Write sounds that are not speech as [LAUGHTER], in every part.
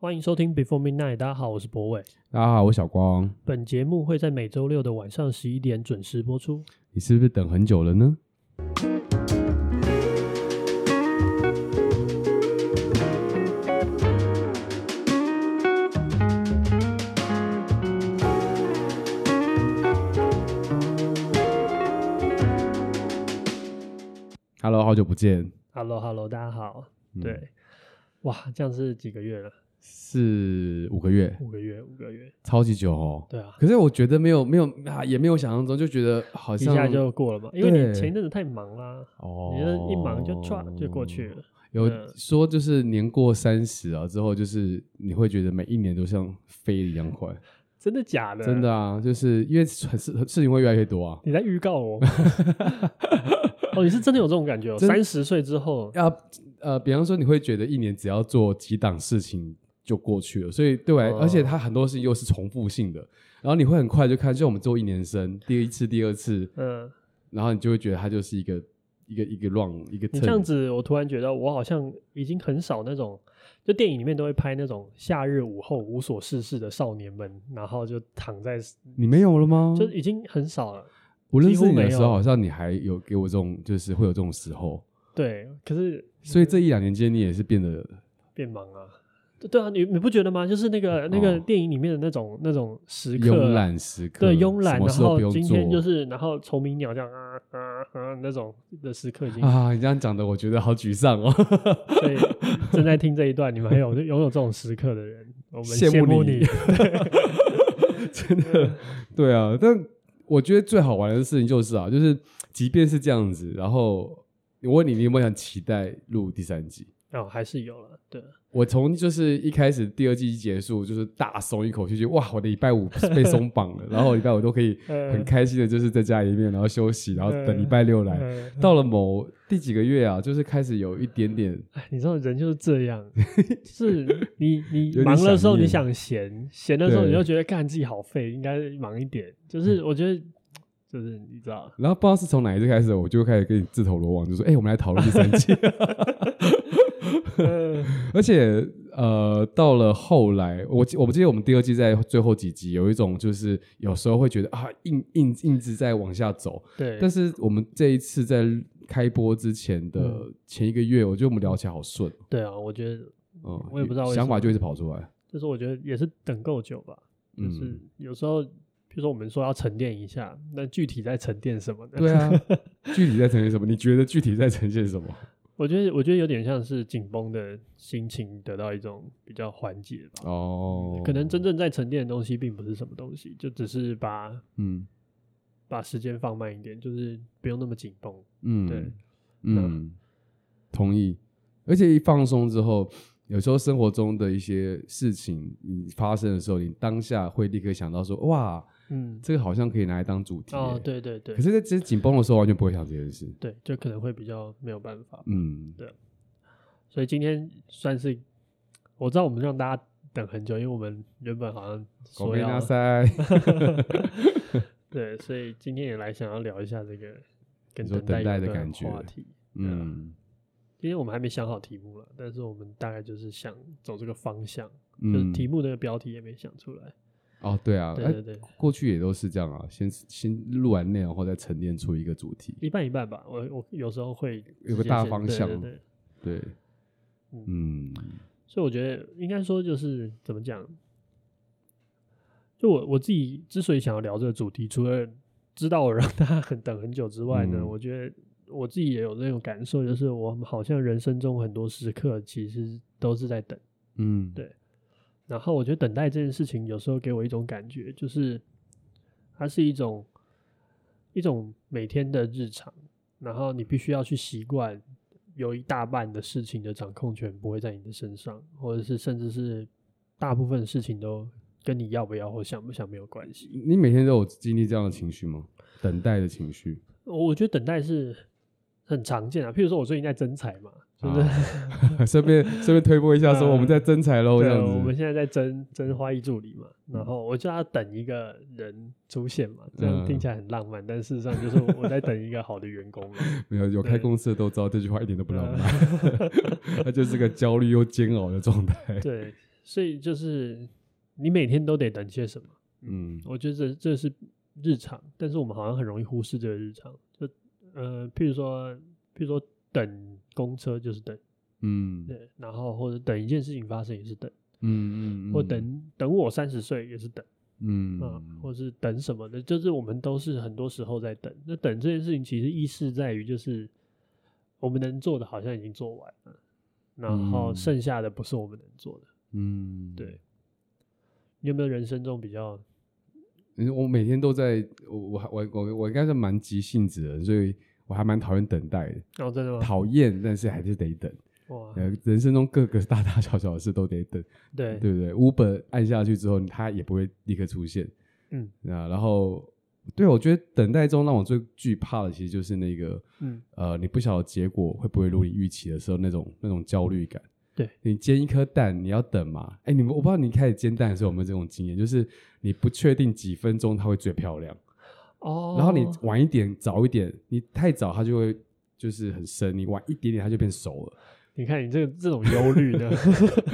欢迎收听 Before Midnight，大家好，我是博伟。大家好，我是小光。本节目会在每周六的晚上十一点准时播出。你是不是等很久了呢？Hello，好久不见。Hello，Hello，大家好。嗯、对，哇，这样是几个月了？是五个月，五个月，五个月，超级久哦。对啊，可是我觉得没有，没有啊，也没有想象中，就觉得好像一下就过了嘛。因为你前一阵子太忙啦，哦，你一忙就唰就过去了。有说就是年过三十啊之后，就是你会觉得每一年都像飞一样快。[LAUGHS] 真的假的？真的啊，就是因为事事情会越来越多啊。你在预告我？[LAUGHS] 哦，你是真的有这种感觉哦？三十岁之后要呃，比方说你会觉得一年只要做几档事情。就过去了，所以对我来，而且它很多事情又是重复性的，然后你会很快就看，就我们做一年生，第一次、第二次，嗯，然后你就会觉得它就是一个一个一个 run 一个。你这样子，我突然觉得我好像已经很少那种，就电影里面都会拍那种夏日午后无所事事的少年们，然后就躺在。你没有了吗？就已经很少了。我认识你的时候，好像你还有给我这种，就是会有这种时候。对，可是所以这一两年间，你也是变得变忙啊。对啊，你你不觉得吗？就是那个那个电影里面的那种那种时刻，慵懒时刻，对，慵懒。然后今天就是，然后虫鸣鸟这样啊啊啊那种的时刻已经啊，你这样讲的，我觉得好沮丧哦。所以 [LAUGHS] 正在听这一段，你们还有拥有这种时刻的人，我们羡慕你。[LAUGHS] 真的，对啊。但我觉得最好玩的事情就是啊，就是即便是这样子，然后我问你，你有没有想期待录第三集？哦，还是有了，对。我从就是一开始第二季结束，就是大松一口气，就哇，我的礼拜五被 [LAUGHS] 松绑了，然后礼拜五都可以很开心的，就是在家里面，然后休息，然后等礼拜六来。[LAUGHS] 到了某第几个月啊，就是开始有一点点，你知道人就是这样，[LAUGHS] 就是你你忙的时候你想闲，闲的时候你就觉得干自己好废，应该忙一点。就是我觉得，就是你知道，然后不知道是从哪一次开始，我就开始跟你自投罗网，就说，哎，我们来讨论第三季。[LAUGHS] 而且呃，到了后来，我我不记得我们第二季在最后几集有一种，就是有时候会觉得啊，硬硬硬直在往下走。对。但是我们这一次在开播之前的前一个月，我觉得我们聊起来好顺。对啊，我觉得，嗯，我也不知道想法就一直跑出来。就是我觉得也是等够久吧。就是有时候，比如说我们说要沉淀一下，那具体在沉淀什么呢？对啊，[LAUGHS] 具体在沉淀什么？你觉得具体在呈现什么？我觉得，我觉得有点像是紧绷的心情得到一种比较缓解吧。哦，可能真正在沉淀的东西并不是什么东西，就只是把嗯，把时间放慢一点，就是不用那么紧绷。嗯，对，嗯，同意。而且一放松之后，有时候生活中的一些事情你发生的时候，你当下会立刻想到说，哇。嗯，这个好像可以拿来当主题哦，对对对。可是，在其实紧绷的时候，完全不会想这件事。对，就可能会比较没有办法。嗯，对。所以今天算是我知道我们让大家等很久，因为我们原本好像说要塞。[LAUGHS] 对，所以今天也来想要聊一下这个跟等待的感觉话题。嗯，今天我们还没想好题目了，但是我们大概就是想走这个方向，就是题目那个标题也没想出来。哦，对啊，对对对，过去也都是这样啊，先先录完内容后再沉淀出一个主题，一半一半吧。我我有时候会有个大方向，对，对，对，对，嗯，所以我觉得应该说就是怎么讲，就我我自己之所以想要聊这个主题，除了知道我让大家很等很久之外呢，嗯，我觉得我自己也有那种感受，就是我们好像人生中很多时刻其实都是在等，嗯，对。然后我觉得等待这件事情有时候给我一种感觉，就是它是一种一种每天的日常，然后你必须要去习惯，有一大半的事情的掌控权不会在你的身上，或者是甚至是大部分事情都跟你要不要或想不想没有关系。你每天都有经历这样的情绪吗？等待的情绪？我觉得等待是很常见啊，譬如说我最近在增财嘛。就是 [LAUGHS] 顺便顺便推播一下，说我们在征才喽，这样子。我们现在在征征花艺助理嘛，然后我就要等一个人出现嘛，这样听起来很浪漫，但事实上就是我在等一个好的员工。[LAUGHS] 没有有开公司的都知道这句话一点都不浪漫，它 [LAUGHS] 就是个焦虑又煎熬的状态。对，所以就是你每天都得等些什么？嗯，我觉得这这是日常，但是我们好像很容易忽视这个日常。就呃，譬如说，譬如说等公车就是等，嗯，对，然后或者等一件事情发生也是等，嗯嗯，或等等我三十岁也是等，嗯啊，或是等什么的，就是我们都是很多时候在等。那等这件事情其实意思在于，就是我们能做的好像已经做完了，然后剩下的不是我们能做的。嗯，对。你有没有人生中比较？我每天都在，我我我我我应该是蛮急性子的，所以我还蛮讨厌等待的。哦，真的吗？讨厌，但是还是得等。哇，人生中各个大大小小的事都得等。对，对不对？Uber 按下去之后，它也不会立刻出现。嗯，啊，然后，对，我觉得等待中让我最惧怕的，其实就是那个，嗯，呃，你不晓得结果会不会如你预期的时候，那种那种焦虑感。对，你煎一颗蛋，你要等嘛？哎，你们我不知道你开始煎蛋的时候有没有这种经验，就是你不确定几分钟它会最漂亮。哦。然后你晚一点、早一点，你太早它就会就是很深，你晚一点点它就变熟了。你看你这个这种忧虑呢，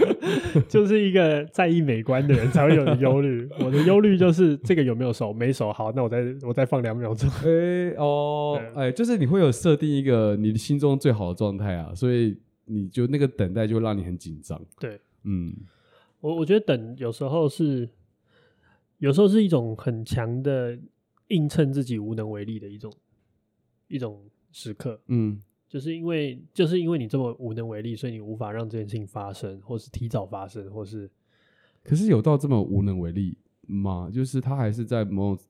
[LAUGHS] 就是一个在意美观的人才会有的忧虑。我的忧虑就是这个有没有熟，没熟，好，那我再我再放两秒钟。哎哦，哎，就是你会有设定一个你心中最好的状态啊，所以。你就那个等待就让你很紧张。对，嗯，我我觉得等有时候是，有时候是一种很强的映衬自己无能为力的一种一种时刻。嗯，就是因为就是因为你这么无能为力，所以你无法让这件事情发生，或是提早发生，或是，可是有到这么无能为力吗？就是他还是在某种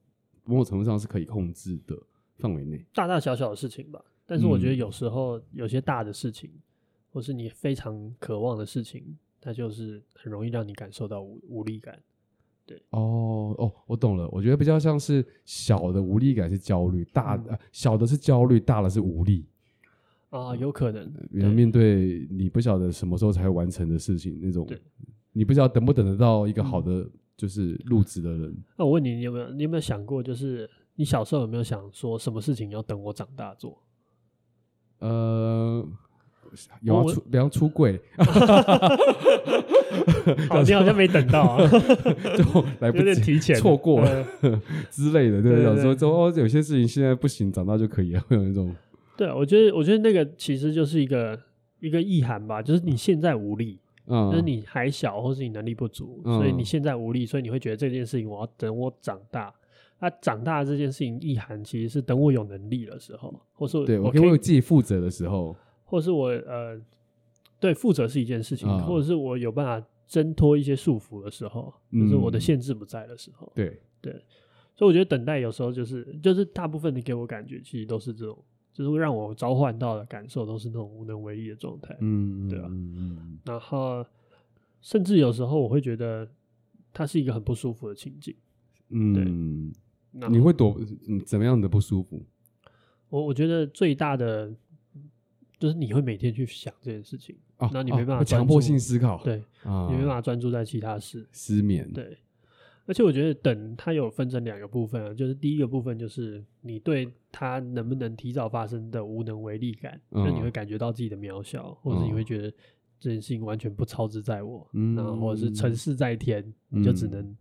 某种程度上是可以控制的范围内，大大小小的事情吧。但是我觉得有时候有些大的事情。嗯或是你非常渴望的事情，它就是很容易让你感受到无无力感。对，哦哦，我懂了。我觉得比较像是小的无力感是焦虑，大的、嗯、小的是焦虑，大的是无力啊，有可能。要面对你不晓得什么时候才会完成的事情，那种，你不知道等不等得到一个好的就是入职的人。那、我问你，你有没有你有没有想过，就是你小时候有没有想说什么事情要等我长大做？呃。有啊，出比方出柜，[LAUGHS] 好，你好像没等到啊，[LAUGHS] 就来不及，提前错过了 [LAUGHS] 之类的，对不对？有时候说哦，有些事情现在不行，长大就可以了，会有那种。对，我觉得，我觉得那个其实就是一个一个意涵吧，就是你现在无力，嗯，就是你还小，或是你能力不足，所以你现在无力，所以你会觉得这件事情我要等我长大。那长大这件事情意涵其实是等我有能力的时候，或是对我可以为自己负责的时候。或是我呃，对，负责是一件事情，或者是我有办法挣脱一些束缚的时候，就是我的限制不在的时候，对对，所以我觉得等待有时候就是就是大部分的给我感觉其实都是这种，就是会让我召唤到的感受都是那种无能为力的状态，嗯，对吧？嗯，然后甚至有时候我会觉得它是一个很不舒服的情景，嗯，你会躲怎么样的不舒服？我我觉得最大的。就是你会每天去想这件事情，那、哦、你没办法强迫性思考，对，哦、你没办法专注在其他事，失眠，对。而且我觉得等它有分成两个部分啊，就是第一个部分就是你对它能不能提早发生的无能为力感，那、哦、你会感觉到自己的渺小，或者你会觉得这件事情完全不操之在我，嗯，然后或者是成事在天，嗯、你就只能。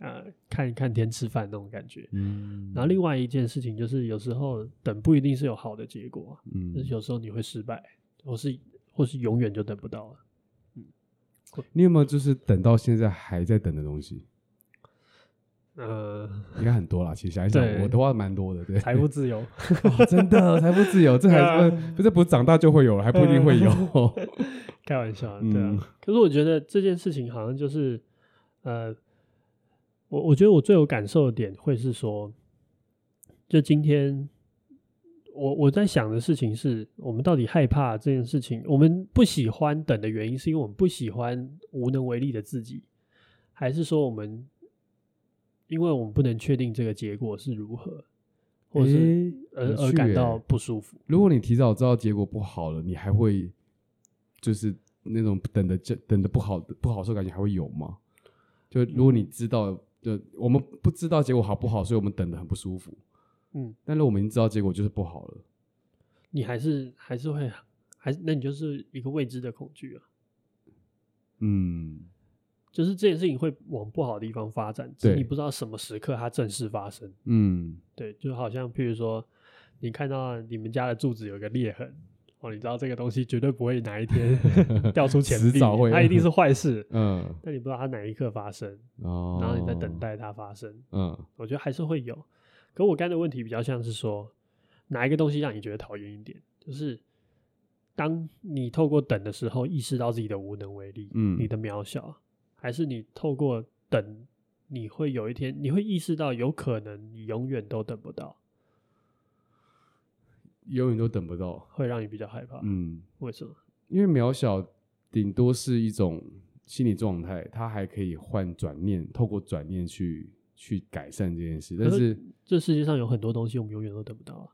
呃，看一看天吃饭那种感觉，嗯，然后另外一件事情就是，有时候等不一定是有好的结果，嗯，就是有时候你会失败，或是或是永远就等不到了，嗯，你有没有就是等到现在还在等的东西？[LAUGHS] 呃，应该很多啦，其实想一想，我的话蛮多的，对，财富自由，[LAUGHS] 哦、真的财富自由，这还是不是不是长大就会有了，还不一定会有，[LAUGHS] 开玩笑，对啊，嗯、可是我觉得这件事情好像就是，呃。我我觉得我最有感受的点会是说，就今天我我在想的事情是，我们到底害怕这件事情，我们不喜欢等的原因，是因为我们不喜欢无能为力的自己，还是说我们因为我们不能确定这个结果是如何，或是而、欸、而感到不舒服？如果你提早知道结果不好了，你还会就是那种等的等的不好的不好受感觉还会有吗？就如果你知道。嗯就我们不知道结果好不好，所以我们等的很不舒服。嗯，但是我们已经知道结果就是不好了，你还是还是会还那你就是一个未知的恐惧啊。嗯，就是这件事情会往不好的地方发展，对，你不知道什么时刻它正式发生。嗯，对，就好像譬如说，你看到你们家的柱子有个裂痕，哦，你知道这个东西绝对不会哪一天 [LAUGHS] 掉出钱币，会它一定是坏事。嗯，但你不知道它哪一刻发生，哦，然后你在等待它发生。嗯，我觉得还是会有。可我刚才的问题比较像是说，哪一个东西让你觉得讨厌一点？就是当你透过等的时候，意识到自己的无能为力，嗯，你的渺小。还是你透过等，你会有一天，你会意识到有可能你永远都等不到，永远都等不到，会让你比较害怕。嗯，为什么？因为渺小顶多是一种心理状态，它还可以换转念，透过转念去去改善这件事。但是这世界上有很多东西我们永远都等不到啊。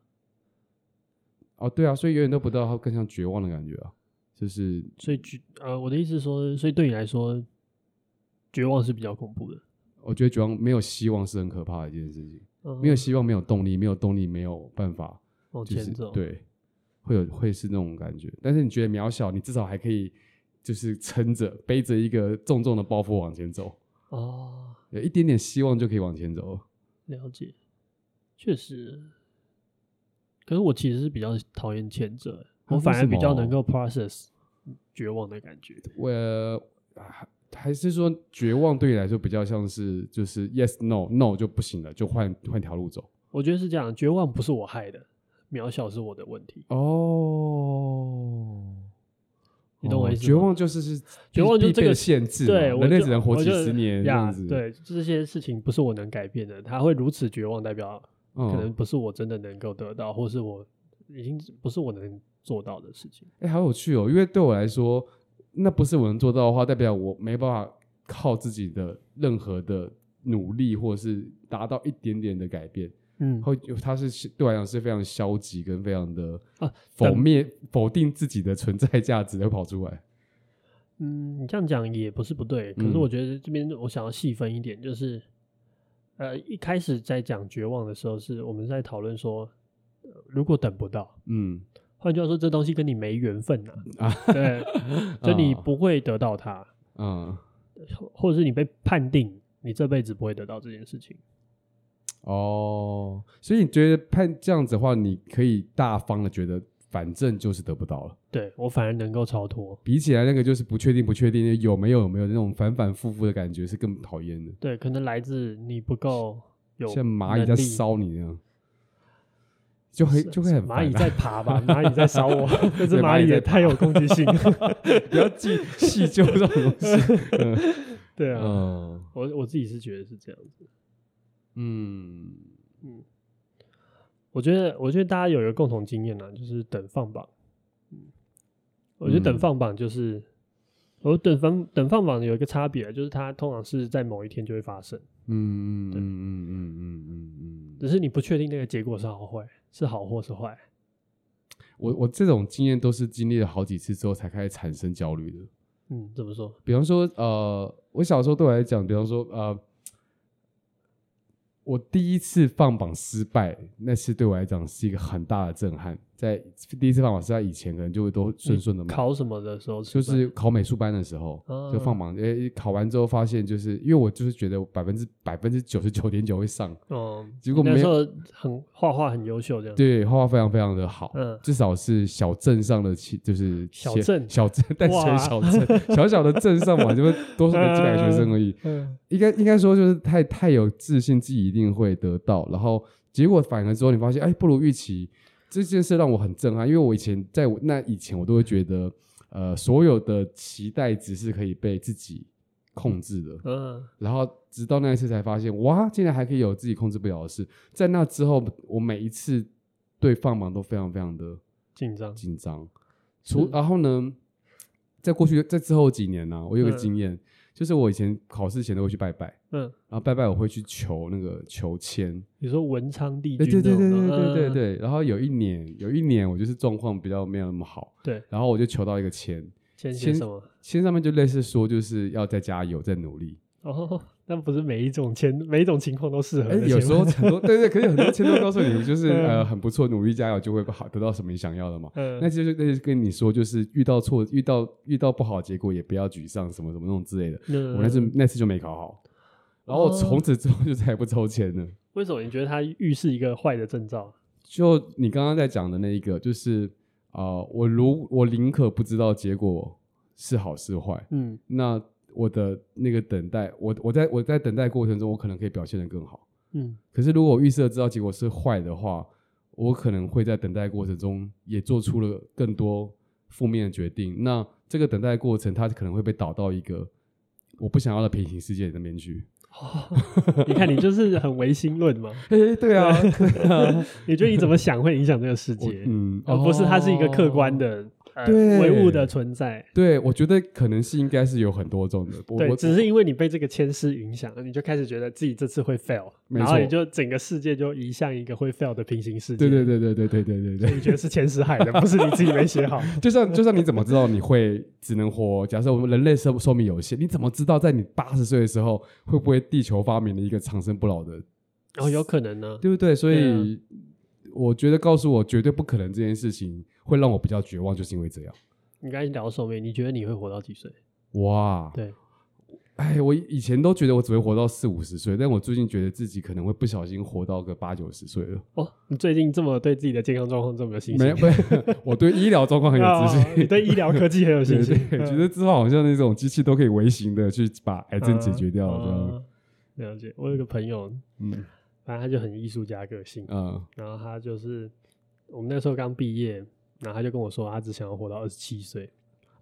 哦，对啊，所以永远都不到，它更像绝望的感觉啊。就是所以绝呃，我的意思是说，所以对你来说。绝望是比较恐怖的。我觉得绝望没有希望是很可怕的一件事情。嗯、没有希望，没有动力，没有动力，没有办法往前走。对，会有会是那种感觉。但是你觉得渺小，你至少还可以，就是撑着背着一个重重的包袱往前走。哦，有一点点希望就可以往前走。了解，确实。可是我其实是比较讨厌前者，我反而比较能够 process 绝望的感觉。我。还是说绝望对你来说比较像是就是 yes no no 就不行了，就换换条路走。我觉得是这样，绝望不是我害的，渺小是我的问题。哦，你懂我意思？绝望就是是绝望就是这个限制，对，人类只能活几十年这样子。对，这些事情不是我能改变的，他会如此绝望，代表可能不是我真的能够得到，或是我已经不是我能做到的事情。哎，好有趣哦，因为对我来说。那不是我能做到的话，代表我没办法靠自己的任何的努力，或者是达到一点点的改变。嗯，会，他是对我来讲是非常消极跟非常的啊否灭、啊、否定自己的存在价值会跑出来。嗯，你这样讲也不是不对，可是我觉得这边我想要细分一点，就是、嗯、呃，一开始在讲绝望的时候，是我们在讨论说，如果等不到，嗯。换句话说，这东西跟你没缘分呐，啊，对，就你 [LAUGHS] 不会得到它，嗯，或者是你被判定你这辈子不会得到这件事情。哦，所以你觉得判这样子的话，你可以大方的觉得，反正就是得不到了。对，我反而能够超脱。比起来那个就是不确定、不确定有没有有没有那种反反复复的感觉，是更讨厌的。对，可能来自你不够有像蚂蚁在烧你那样。就会就会很蚂蚁在爬吧，[LAUGHS] 蚂蚁在烧我，这只蚂蚁也太有攻击性了，[LAUGHS] 不要记细究这种东西。[LAUGHS] 嗯、对啊，嗯、我我自己是觉得是这样子。嗯嗯，我觉得我觉得大家有一个共同经验呢，就是等放榜。嗯，我觉得等放榜就是，我等放等放榜有一个差别，就是它通常是在某一天就会发生。嗯嗯嗯嗯嗯嗯嗯嗯，只是你不确定那个结果是好坏。是好或是坏？我我这种经验都是经历了好几次之后才开始产生焦虑的。嗯，怎么说？比方说，呃，我小时候对我来讲，比方说，呃。我第一次放榜失败，那次对我来讲是一个很大的震撼。在第一次放榜是在以前，可能就会都顺顺的嘛。考什么的时候？就是考美术班的时候，啊、就放榜。诶、欸，考完之后发现，就是因为我就是觉得百分之百分之九十九点九会上。哦。结果没有。很画画很优秀，这样。对，画画非常非常的好。嗯。至少是小镇上的，就是小镇小镇，[LAUGHS] 但是小镇小小的镇上嘛，就会多数几百个学生而已。[LAUGHS] 嗯。应该应该说，就是太太有自信，自己一定会得到。然后结果反而之后，你发现哎，不如预期。这件事让我很震撼，因为我以前在我那以前，我都会觉得，呃，所有的期待值是可以被自己控制的。嗯。然后直到那一次才发现，哇，竟然还可以有自己控制不了的事。在那之后，我每一次对放榜都非常非常的紧张紧张。除然后呢，在过去在之后几年呢、啊，我有个经验。嗯就是我以前考试前都会去拜拜，嗯，然后拜拜，我会去求那个求签。你说文昌帝君？对对对对对对对。然后有一年，有一年我就是状况比较没有那么好。对。然后我就求到一个签。签什么？签上面就类似说，就是要再加油，再努力。哦，那不是每一种签，每一种情况都适合？有时候很多，对对，可是很多签都告诉你，就是 [LAUGHS] 呃很不错，努力加油就会好得到什么你想要的嘛。嗯。那就是那就跟你说，就是遇到错，遇到遇到不好结果也不要沮丧，什么什么那种之类的。我那次那次就没考好。然后从此之后就再也不抽签了。为什么？你觉得它预示一个坏的征兆？就你刚刚在讲的那一个，就是啊，我如我宁可不知道结果是好是坏。嗯，那。我的那个等待，我我在我在等待过程中，我可能可以表现得更好。嗯，可是如果我预设知道结果是坏的话，我可能会在等待过程中也做出了更多负面的决定。那这个等待过程，它可能会被导到一个我不想要的平行世界里面去。哦，你看，你就是很唯心论嘛。[LAUGHS] 欸，对啊，对啊，你觉得你怎么想会影响这个世界？嗯，而不是它是一个客观的。对，唯物的存在。对，我觉得可能是应该是有很多种的。对，只是因为你被这个牵丝影响了，你就开始觉得自己这次会 fail，然后你就整个世界就移向一个会 fail 的平行世界。对对对对对对对对对。你觉得是牵丝害的，不是你自己没写好。[LAUGHS] 就像就像你怎么知道你会只能活？假设我们人类寿寿命有限，你怎么知道在你八十岁的时候会不会地球发明了一个长生不老的？哦，有可能呢，对不对？所以我觉得告诉我绝对不可能这件事情会让我比较绝望，就是因为这样。你刚才聊寿命，你觉得你会活到几岁？哇，对，哎，我以前都觉得我只会活到四五十岁，但我最近觉得自己可能会不小心活到个八九十岁了。哦，你最近这么对自己的健康状况这么有信心？没 [LAUGHS] 有，我对医疗状况很有自信。你对医疗科技很有信心，对 [LAUGHS] 对对，觉得之后好像那种机器都可以微型的去把癌症解决掉了解，我有一个朋友，嗯，反正他就很艺术家个性，嗯，然后他就是我们那时候刚毕业。然后他就跟我说，他只想要活到二十七岁。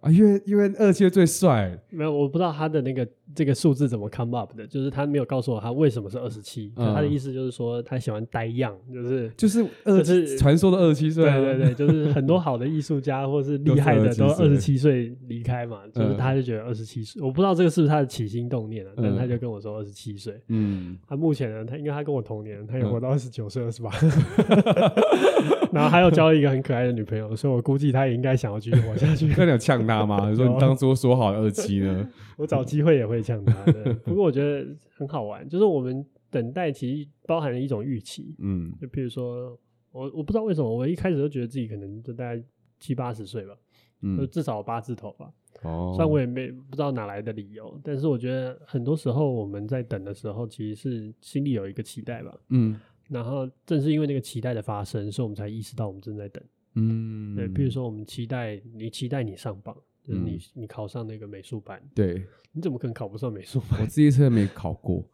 啊，因为因为二七最帅，没有，我不知道他的那个这个数字怎么 come up 的，就是他没有告诉我他为什么是二十七。他的意思就是说他喜欢呆样，就是就是二就是传说的二十七岁。对对对，就是很多好的艺术家或是厉害的都二十七岁离开嘛，[LAUGHS] 就是他就觉得二十七岁。我不知道这个是不是他的起心动念啊，但他就跟我说二十七岁。嗯，他目前呢，他因为他跟我同年，他也活到二十九岁了，是吧？[LAUGHS] 然后还有交了一个很可爱的女朋友，所以我估计他也应该想要继续活下去。[LAUGHS] 那你有呛他？吗？你 [LAUGHS] 说你当初说好二期呢？[LAUGHS] 我找机会也会呛他的。[LAUGHS] 不过我觉得很好玩，就是我们等待其实包含了一种预期。嗯，就比如说我我不知道为什么，我一开始都觉得自己可能就大概七八十岁吧，嗯，就至少八字头吧。哦，虽然我也没不知道哪来的理由，但是我觉得很多时候我们在等的时候，其实是心里有一个期待吧。嗯，然后正是因为那个期待的发生，所以我们才意识到我们正在等。嗯，对，比如说我们期待你期待你上榜，就是你你考上那个美术班，对，你怎么可能考不上美术班？我自己车没考过，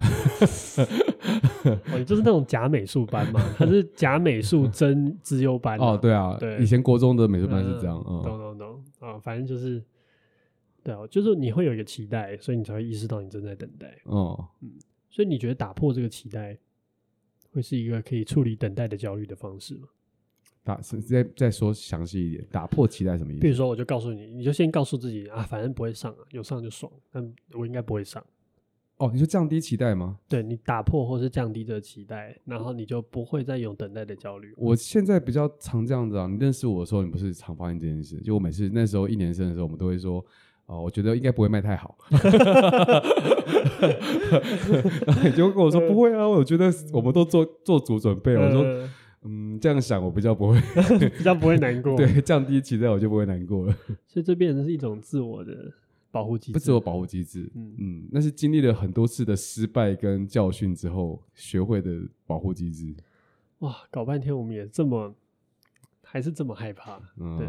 哦，你就是那种假美术班嘛？它是假美术 [LAUGHS] 真资优班哦，对啊，对，以前国中的美术班是这样，懂懂懂啊，反正就是，对啊，就是你会有一个期待，所以你才会意识到你正在等待，哦，嗯，所以你觉得打破这个期待，会是一个可以处理等待的焦虑的方式吗？打再再说详细一点，打破期待什么意思？比如说，我就告诉你，你就先告诉自己啊，反正不会上啊，有上就爽，但我应该不会上。哦，你说降低期待吗？对，你打破或是降低这个期待，然后你就不会再有等待的焦虑。我现在比较常这样子啊，你认识我的时候，你不是常发现这件事？就我每次那时候一年生的时候，我们都会说，哦，我觉得应该不会卖太好。[LAUGHS] 然后你就跟我说 [LAUGHS] 不会啊，我觉得我们都做做足准备。我说。嗯，这样想我比较不会，[LAUGHS] 比较不会难过。[LAUGHS] 对，降低期待我就不会难过了。所以这变成是一种自我的保护机制，不自我保护机制。嗯嗯，那是经历了很多次的失败跟教训之后学会的保护机制。哇，搞半天我们也这么，还是这么害怕。嗯。对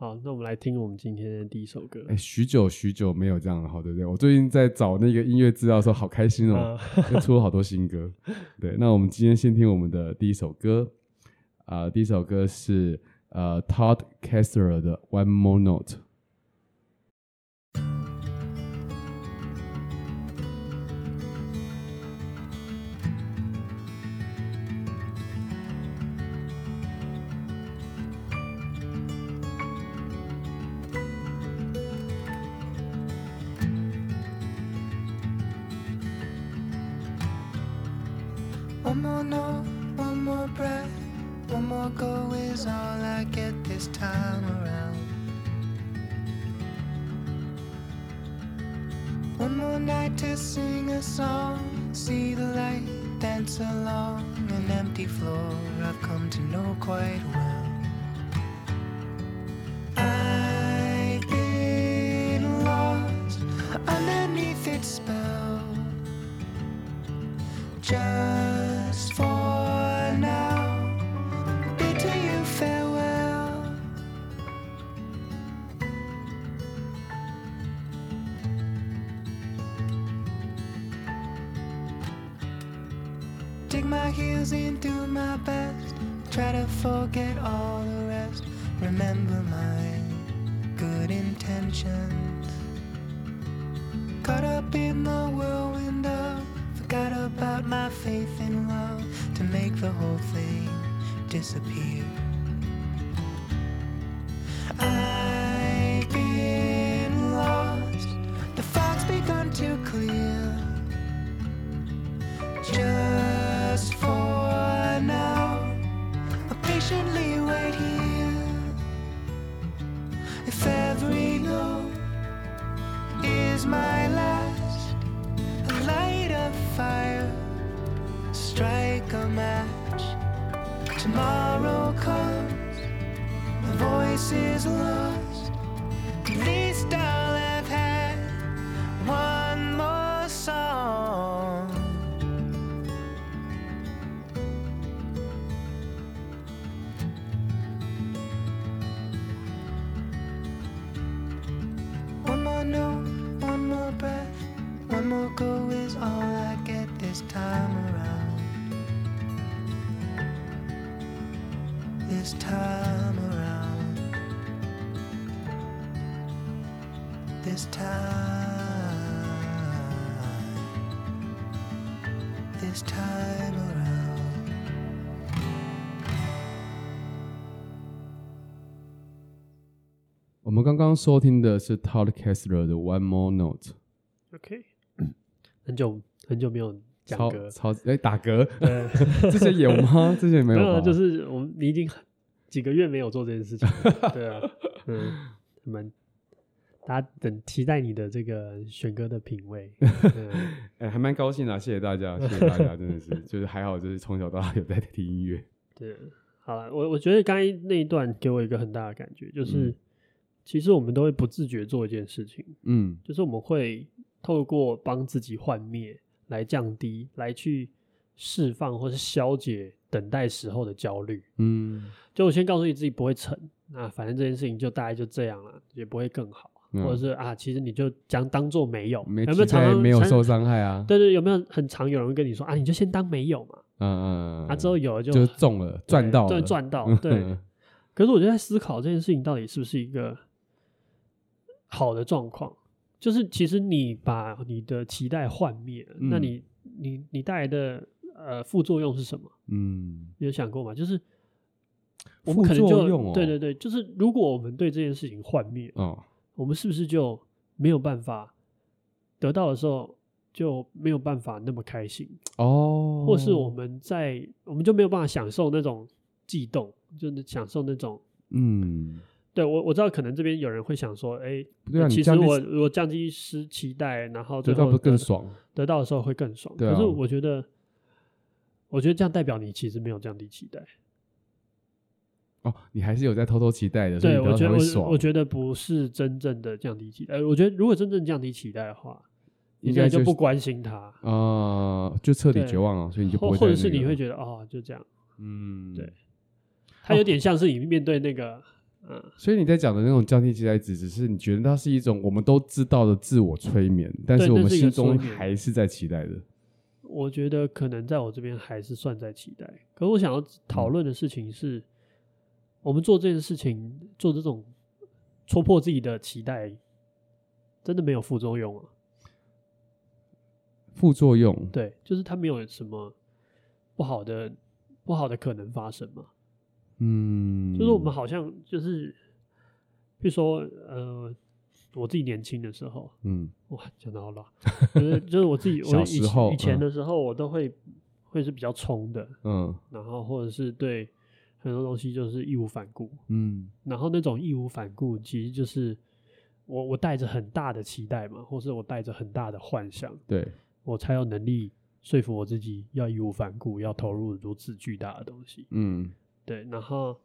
好，那我们来听我们今天的第一首歌。哎、欸，许久许久没有这样好，对不对？我最近在找那个音乐资料的时候，好开心哦，又出了好多新歌。对，那我们今天先听我们的第一首歌。啊、呃，第一首歌是呃 Todd Kessler 的 One More Note。One more no, one more breath, one more go is all I get this time around. One more night to sing a song, see the light, dance along an empty floor. I've come to know quite well. More one more breath, one more go is all I get this time around. This time around. This time. 我们刚刚收听的是 Todd Kessler 的 One More Note，OK，很久很久没有讲超歌，超哎、打嗝，[LAUGHS] 对，[LAUGHS] 之前有吗？[LAUGHS] 之前没有吧？没有，就是我们你已经几个月没有做这件事情了，对啊，嗯，我们大家等期待你的这个选歌的品味，嗯，哎、还蛮高兴的、啊，谢谢大家，谢谢大家，真的是，就是还好，就是从小到大有在听音乐，对，好了，我我觉得刚才那一段给我一个很大的感觉，就是、嗯其实我们都会不自觉做一件事情，嗯就是我们会透过帮自己幻灭来降低，来去释放或是消解等待时候的焦虑。嗯，就我先告诉你自己不会成，那反正这件事情就大概就这样了，也不会更好，嗯或者是啊，其实你就将当做没有，没有没有常常没有受常伤害啊，对对，有没有很常有人会跟你说啊，你就先当没有嘛，嗯嗯，啊之后有了就就中了，赚到了，赚到，对。[LAUGHS] 可是我就在思考这件事情到底是不是一个好的状况，就是其实你把你的期待幻灭，嗯那你你你带来的呃副作用是什么？嗯，你有想过吗？就是我们可能就、对对对，就是如果我们对这件事情幻灭，哦，我们是不是就没有办法得到的时候就没有办法那么开心，哦，或是我们在我们就没有办法享受那种悸动，就是享受那种。嗯，对我我知道，可能这边有人会想说，哎、不对啊，其实我我降低失期待，然后最得到不后得更爽？得到的时候会更爽。啊可是我觉得，我觉得这样代表你其实没有降低期待。哦，你还是有在偷偷期待的，对，我觉得我觉得不是真正的降低期待。我觉得如果真正降低期待的话，你应该就不关心他，啊、就彻底对绝望了，所以你就不或会、或者是你会，觉得哦，就这样。嗯，对。他有点像是你面对那个，嗯，所以你在讲的那种降低期待值，只是你觉得它是一种我们都知道的自我催眠，但是我们心中还是在期待的。我觉得可能在我这边还是算在期待。可是我想要讨论的事情是，我们做这件事情，做这种戳破自己的期待，真的没有副作用啊？副作用，对，就是它没有什么不好的不好的可能发生嘛。嗯，就是我们好像就是，比如说呃，我自己年轻的时候，嗯。哇，讲的好老，就是就是我自己，[LAUGHS] 我以以前嗯。的时候，我都会会是比较冲的，嗯。然后或者是对很多东西就是义无反顾，嗯。然后那种义无反顾其实就是我我带着很大的期待嘛，或是我带着很大的幻想，对。我才有能力说服我自己要义无反顾，要投入如此巨大的东西。嗯，对，然后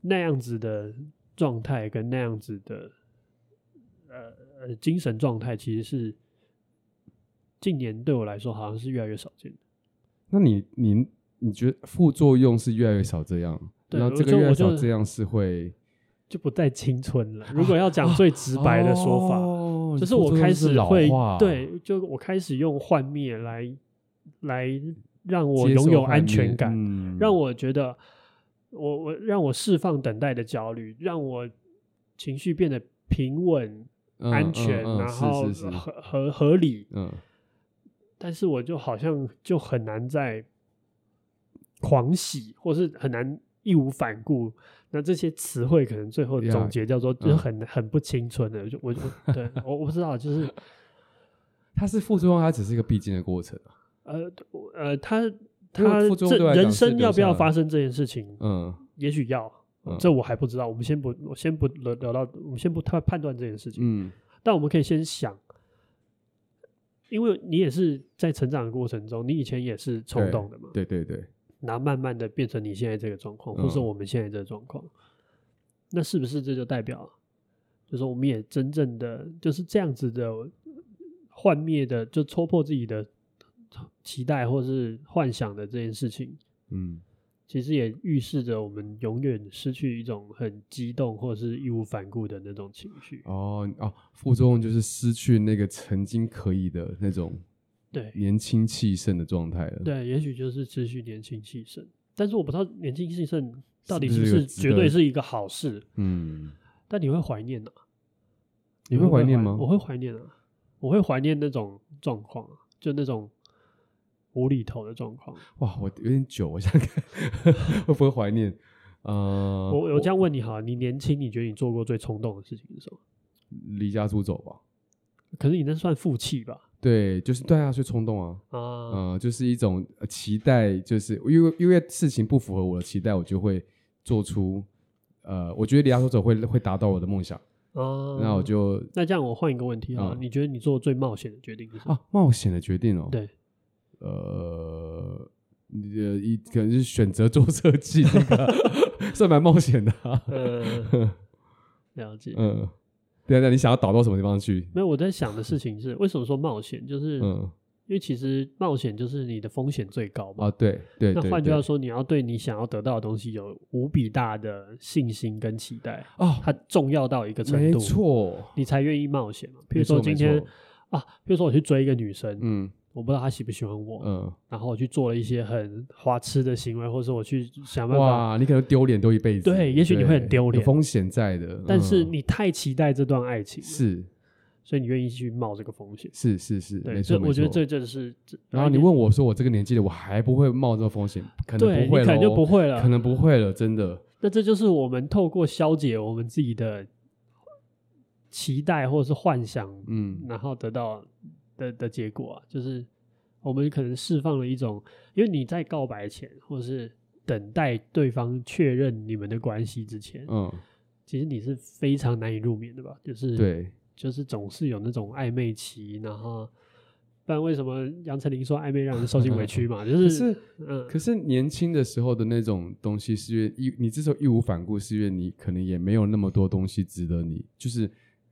那样子的状态跟那样子的呃呃精神状态，其实是近年对我来说好像是越来越少见的。那你你你觉得副作用是越来越少这样？对，然后这个越来越少这样是会就不再青春了。如果要讲最直白的说法，哦、就是我开始会对，就我开始用幻灭来来让我拥有安全感，嗯、让我觉得我我让我释放等待的焦虑，让我情绪变得平稳、嗯、安全，嗯嗯、然后合合合理。嗯，但是我就好像就很难再狂喜，或是很难。义无反顾，那这些词汇可能最后总结叫做就很、嗯、很不青春的。就我我对我我不知道，就是 [LAUGHS] 它是副作用，它只是一个必经的过程。呃呃，他他这人生要不要发生这件事情？嗯，也许要、嗯，这我还不知道。我们先不，我先不聊聊到，我们先不太判断这件事情。嗯，但我们可以先想，因为你也是在成长的过程中，你以前也是冲动的嘛？对对对。然后慢慢的变成你现在这个状况，或是我们现在这个状况、嗯，那是不是这就代表，就是我们也真正的就是这样子的幻灭的，就戳破自己的期待或是幻想的这件事情，嗯，其实也预示着我们永远失去一种很激动或者是义无反顾的那种情绪。哦哦，副作用就是失去那个曾经可以的那种。对，年轻气盛的状态了。对，也许就是持续年轻气盛，但是我不知道年轻气盛到底是不是绝对是一个好事。嗯，但你会怀念呐？你会怀念吗？我会怀念啊，我会怀念那种状况，就那种无厘头的状况。哇，我有点久，我想看 [LAUGHS] 会不会怀念？呃，我我这样问你哈，你年轻，你觉得你做过最冲动的事情是什么？离家出走吧。可是你那算负气吧？对，就是对啊，去冲动啊，啊、呃，就是一种期待，就是因为因为事情不符合我的期待，我就会做出，呃，我觉得离家出走会会达到我的梦想，啊，那我就那这样我换一个问题啊、嗯，你觉得你做最冒险的决定是什么？啊，冒险的决定哦，对，呃，你的一可能是选择做设计，那个 [LAUGHS] 算蛮冒险的、啊，呃，[LAUGHS] 了解，嗯。对啊，你想要导到什么地方去？没有，我在想的事情是，为什么说冒险？就是，嗯，因为其实冒险就是你的风险最高嘛。啊，对对。那换句话说，你要对你想要得到的东西有无比大的信心跟期待。哦，它重要到一个程度，没错，你才愿意冒险嘛。比如说今天啊，比如说我去追一个女生，嗯。我不知道他喜不喜欢我，嗯，然后我去做了一些很花痴的行为，或者是我去想办法，哇，你可能丢脸丢一辈子，对，也许你会很丢脸，有风险在的，但是你太期待这段爱情，是，所以你愿意去冒这个风险，是是是，对，没错，我觉得这就是，然后你问我说，我这个年纪的我还不会冒这个风险，可能不会了，可能就不会了，可能不会了，真的。那这就是我们透过消解我们自己的期待或者是幻想，嗯，然后得到的的结果啊，就是。我们可能释放了一种，因为你在告白前，或者是等待对方确认你们的关系之前，嗯，其实你是非常难以入眠的吧？就是对，就是总是有那种暧昧期，然后不然为什么杨丞琳说暧昧让人受尽委屈嘛？就 [LAUGHS] 是，是嗯，可是年轻的时候的那种东西，是因为义你这时候义无反顾，是因为你可能也没有那么多东西值得你，就是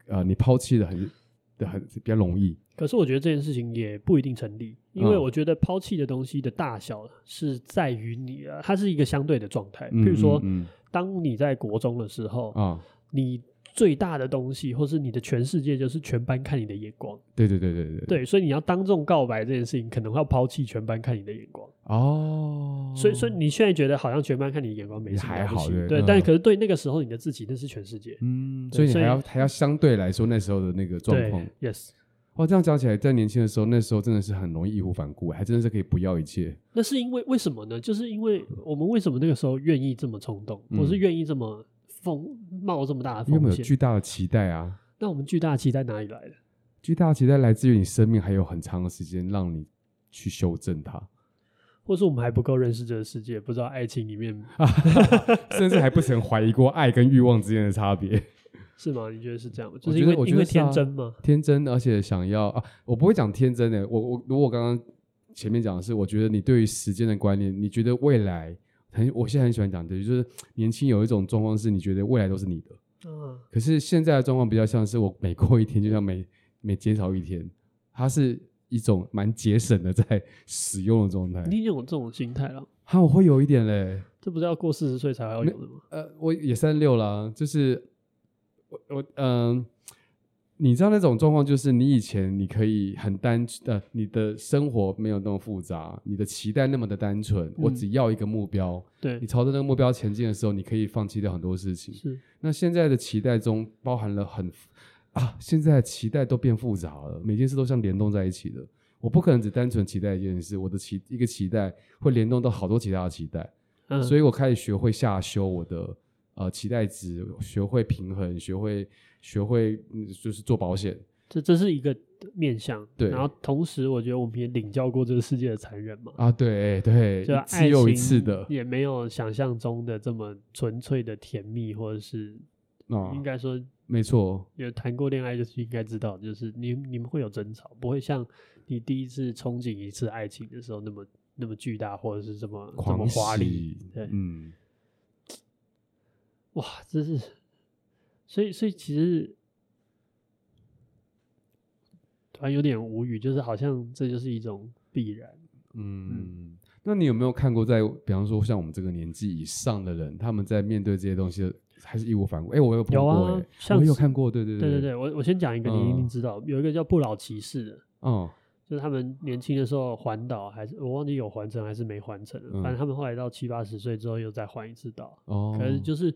呃，你抛弃的很的很比较容易。可是我觉得这件事情也不一定成立，因为我觉得抛弃的东西的大小是在于你啊，它是一个相对的状态。譬如说，当你在国中的时候啊，你最大的东西，或是你的全世界，就是全班看你的眼光。对对对对对，对，所以你要当众告白这件事情，可能会要抛弃全班看你的眼光。哦，所以所以你现在觉得好像全班看你的眼光没什么还好，对，但可是对那个时候你的自己，那是全世界。嗯，所以你还要还要相对来说那时候的那个状况。Yes。哦，这样讲起来，在年轻的时候，那时候真的是很容易义无反顾，还真的是可以不要一切。那是因为为什么呢？就是因为我们为什么那个时候愿意这么冲动，我、嗯、是愿意这么风冒这么大的风险？因为有巨大的期待啊。那我们巨大的期待哪里来的？巨大的期待来自于你生命还有很长的时间让你去修正它，或是我们还不够认识这个世界，不知道爱情里面，[LAUGHS] 甚至还不曾怀疑过爱跟欲望之间的差别。是吗？你觉得是这样吗？就是因为我觉得、啊、因为天真吗？天真，而且想要啊，我不会讲天真的。我我如果刚刚前面讲的是，我觉得你对于时间的观念，你觉得未来很，我现在很喜欢讲的，就是年轻有一种状况是，你觉得未来都是你的。嗯。可是现在的状况比较像是，我每过一天，就像每每减少一天，它是一种蛮节省的 [LAUGHS] 在使用的状态。你有这种心态了？哈，我会有一点嘞。这不是要过四十岁才要有的吗？呃，我也三十六了，就是我我嗯、呃，你知道那种状况，就是你以前你可以很单呃，你的生活没有那么复杂，你的期待那么的单纯，嗯、我只要一个目标，对，你朝着那个目标前进的时候，你可以放弃掉很多事情。是，那现在的期待中包含了很啊，现在的期待都变复杂了，每件事都像联动在一起的。我不可能只单纯期待一件事，我的期一个期待会联动到好多其他的期待。嗯、所以我开始学会下修我的呃期待值，学会平衡，学会学会、嗯、就是做保险。这这是一个面向，对。然后同时，我觉得我们也领教过这个世界的残忍嘛。啊，对对，就只有一次的，也没有想象中的这么纯粹的甜蜜，或者是啊，应该说没错。有谈过恋爱就是应该知道，就是你你们会有争吵，不会像你第一次憧憬一次爱情的时候那么。那么巨大，或者是这么这么华丽，对，嗯，哇，这是，所以，所以其实突然有点无语，就是好像这就是一种必然，嗯。嗯，那你有没有看过在，在比方说像我们这个年纪以上的人，他们在面对这些东西，还是义无反顾？哎、欸，我有碰过、欸，有啊，像我有看过，对对对，对对对，我我先讲一个，你一定知道，嗯、有一个叫不老骑士的，哦。就是他们年轻的时候环岛，还是我忘记有环城还是没环城了。嗯、反正他们后来到七八十岁之后又再环一次岛。哦。可是就是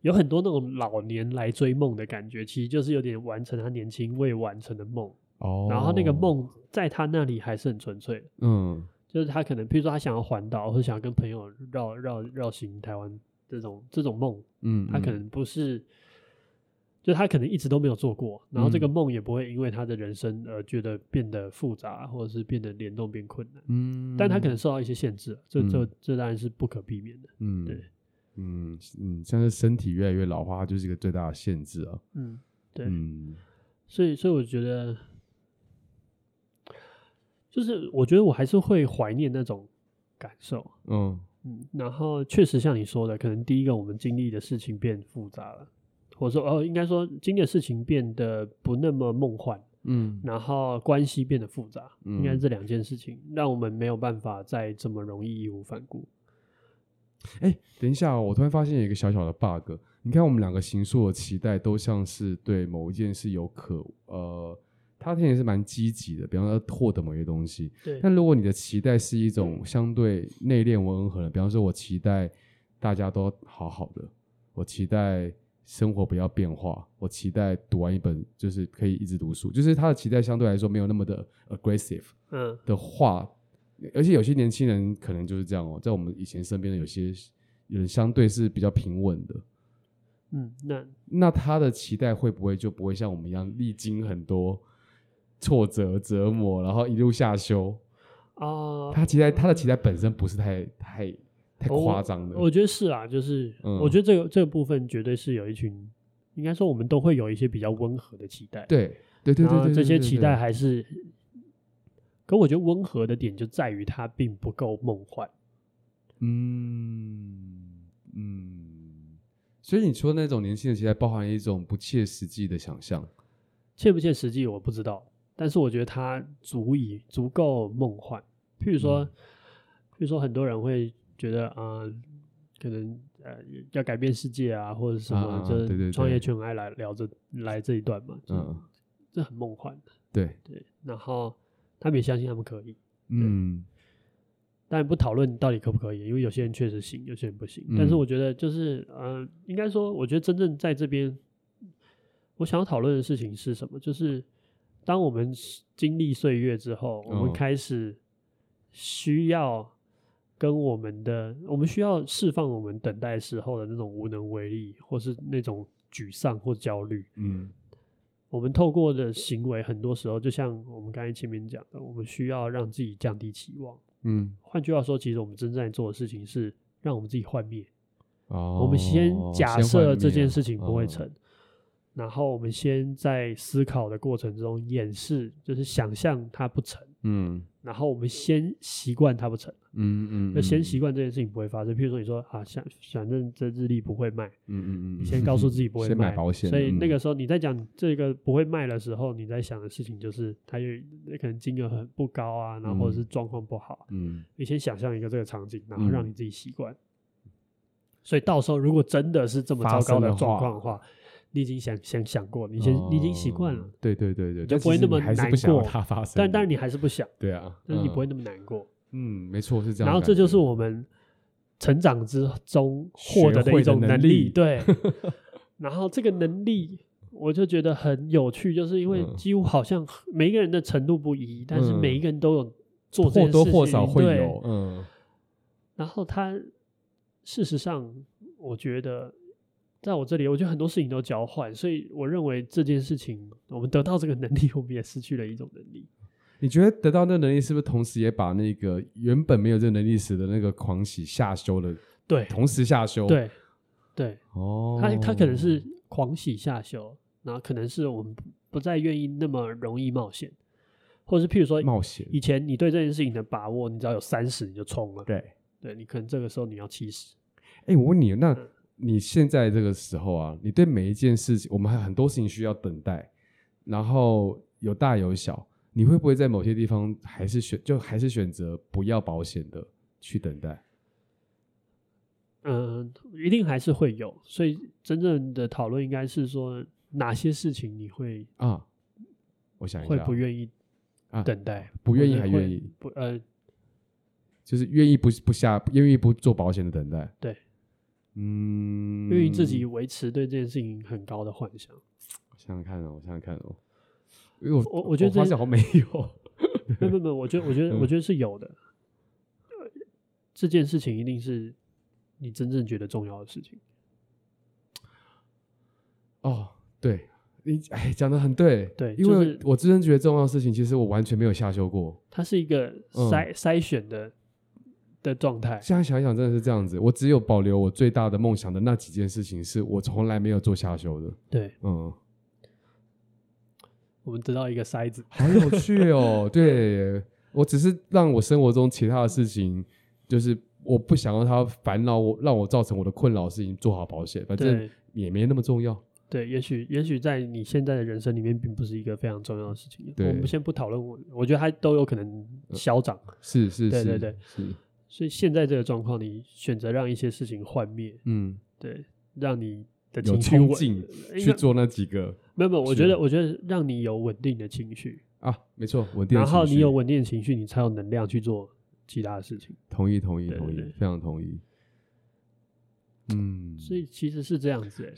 有很多那种老年来追梦的感觉，其实就是有点完成他年轻未完成的梦。哦。然后那个梦在他那里还是很纯粹。嗯。就是他可能，譬如说他想要环岛，或者想要跟朋友绕绕绕行台湾这种这种梦。嗯。他可能不是。就他可能一直都没有做过，然后这个梦也不会因为他的人生而觉得变得复杂，或者是变得联动变困难。嗯，但他可能受到一些限制，这这这当然是不可避免的。嗯，对，嗯嗯，像是身体越来越老化，就是一个最大的限制啊。嗯，对，嗯所以所以我觉得，就是我觉得我还是会怀念那种感受。嗯嗯，然后确实像你说的，可能第一个我们经历的事情变复杂了。或者说，哦，应该说，经历的事情变得不那么梦幻，嗯，然后关系变得复杂，嗯，应该这两件事情让我们没有办法再这么容易义无反顾。哎，等一下哦，我突然发现有一个小小的 bug。你看，我们两个行数的期待都像是对某一件事有可，呃，他听起来是蛮积极的，比方说获得某些东西。对。但如果你的期待是一种相对内敛温和的，比方说，我期待大家都好好的，我期待。生活不要变化，我期待读完一本就是可以一直读书，就是他的期待相对来说没有那么的 aggressive，嗯，的话，而且有些年轻人可能就是这样哦，在我们以前身边的有些人相对是比较平稳的，嗯，那那他的期待会不会就不会像我们一样历经很多挫折折磨，然后一路下修啊？他期待他的期待本身不是太太。太夸张的我，我觉得是啊，就是、嗯、我觉得这个这个部分绝对是有一群，应该说我们都会有一些比较温和的期待，对对对对，这些期待还是，可我觉得温和的点就在于它并不够梦幻，嗯嗯，所以你说那种年轻的期待包含一种不切实际的想象，切不切实际我不知道，但是我觉得它足以足够梦幻，譬如说，嗯、譬如说很多人会。觉得啊、呃，可能呃要改变世界啊，或者什么，啊、就是创业圈很爱来聊这来这一段嘛，嗯，这很梦幻的，对。对。然后他们也相信他们可以，嗯，当然不讨论到底可不可以，因为有些人确实行，有些人不行。嗯、但是我觉得就是呃，应该说，我觉得真正在这边，我想要讨论的事情是什么？就是当我们经历岁月之后，我们开始需要。跟我们的，我们需要释放我们等待时候的那种无能为力，或是那种沮丧或焦虑。嗯，我们透过的行为，很多时候就像我们刚才前面讲的，我们需要让自己降低期望。嗯，换句话说，其实我们正在做的事情是让我们自己幻灭。哦，我们先假设这件事情不会成，然后我们先在思考的过程中演示，就是想象它不成，嗯，然后我们先习惯它不成，嗯嗯，就先习惯这件事情不会发生。譬如说，你说啊，想反正这日历不会卖，嗯嗯嗯，你先告诉自己不会卖，[LAUGHS] 先买保险。所以那个时候你在讲这个不会卖的时候，你在想的事情就是它有可能金额很不高啊，然后或者是状况不好，嗯，你先想象一个这个场景，然后让你自己习惯。所以到时候如果真的是这么糟糕的状况的话，你已经想想想过，你先你已经习惯了，对对对对，就不会那么难过。它发生，但但是你还是不想，对啊，但是你不会那么难过。嗯，没错是这样。然后这就是我们成长之中获得的一种能力，对。[LAUGHS] 然后这个能力我就觉得很有趣，就是因为几乎好像每一个人的程度不一，但是每一个人都有做这件事情，或多或少会有，嗯。然后他。事实上，我觉得在我这里，我觉得很多事情都交换，所以我认为这件事情，我们得到这个能力，[LAUGHS] 我们也失去了一种能力。你觉得得到那能力，是不是同时也把那个原本没有这个能力时的那个狂喜下修了？对，同时下修。对，对，哦，他他可能是狂喜下修，然后可能是我们不再愿意那么容易冒险，或者是譬如说冒险，以前你对这件事情的把握，你只要有三十你就冲了，对，对你可能这个时候你要七十。哎、欸，我问你，那你现在这个时候啊，你对每一件事情，我们还有很多事情需要等待，然后有大有小，你会不会在某些地方还是选，就还是选择不要保险的去等待？嗯，一定还是会有，所以真正的讨论应该是说哪些事情你会啊？我想一下，会不愿意啊等待，啊、不愿意还愿意不呃，就是愿意不不下，愿意不做保险的等待，对。嗯，愿意自己维持对这件事情很高的幻想。我想想看哦，我想想看哦，因为我我我觉得这好像没有，没有没有，我觉得我觉得、嗯、我觉得是有的。这件事情一定是你真正觉得重要的事情。哦，对，你哎讲的很对，对，因为我真正觉得重要的事情，其实我完全没有下修过。它是一个筛、嗯、筛选的。的状态，现在想一想，真的是这样子。我只有保留我最大的梦想的那几件事情，是我从来没有做下修的。对，嗯，我们得到一个筛子，好有趣哦。[LAUGHS] 对，我只是让我生活中其他的事情，就是我不想让他烦恼我，让我造成我的困扰的事情做好保险，反正也没那么重要。对，也许也许在你现在的人生里面，并不是一个非常重要的事情。对，我们先不讨论我，我觉得它都有可能消长。是是是，对对对，是。所以现在这个状况，你选择让一些事情幻灭，嗯，对，让你的情绪稳定去做那几个，没有没有，我觉得我觉得让你有稳定的情绪啊，没错，稳定，然后你有稳定的情绪，你才有能量去做其他的事情。同意同意同意，非常同意。嗯，所以其实是这样子，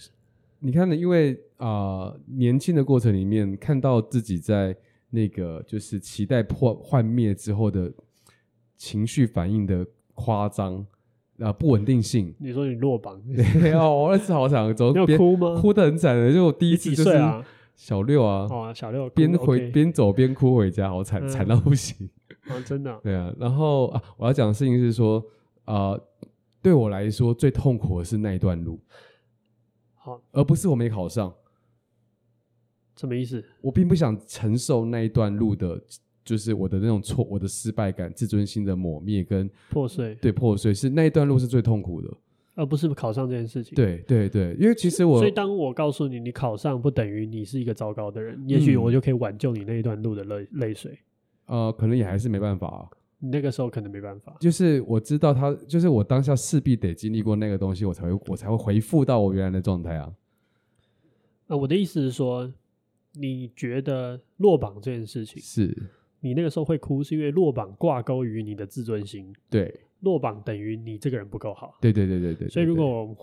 你看呢？因为啊，年轻的过程里面，看到自己在那个就是期待破幻灭之后的。情绪反应的夸张啊，不稳定性。[LAUGHS] 你说你落榜？对哦，我那次好惨，[LAUGHS] 走边哭吗？哭得很惨的，就我第一次就是小六啊，哦，小六边回边走边哭回家，好惨，惨到不行。啊，真的。[LAUGHS] 对啊，然后啊，我要讲的事情是说啊，对我来说最痛苦的是那一段路，好，而不是我没考上。什么意思？我并不想承受那一段路的。就是我的那种错，我的失败感、自尊心的抹灭跟破碎，对破碎是那一段路是最痛苦的，而不是考上这件事情。对对对，因为其实我，所以当我告诉你，你考上不等于你是一个糟糕的人，嗯、也许我就可以挽救你那一段路的泪泪水。呃，可能也还是没办法啊。你那个时候可能没办法。就是我知道他，就是我当下势必得经历过那个东西，我才会我才会回复到我原来的状态啊。呃，我的意思是说，你觉得落榜这件事情是。你那个时候会哭，是因为落榜挂钩于你的自尊心。对，落榜等于你这个人不够好。对对对对对。所以如果我们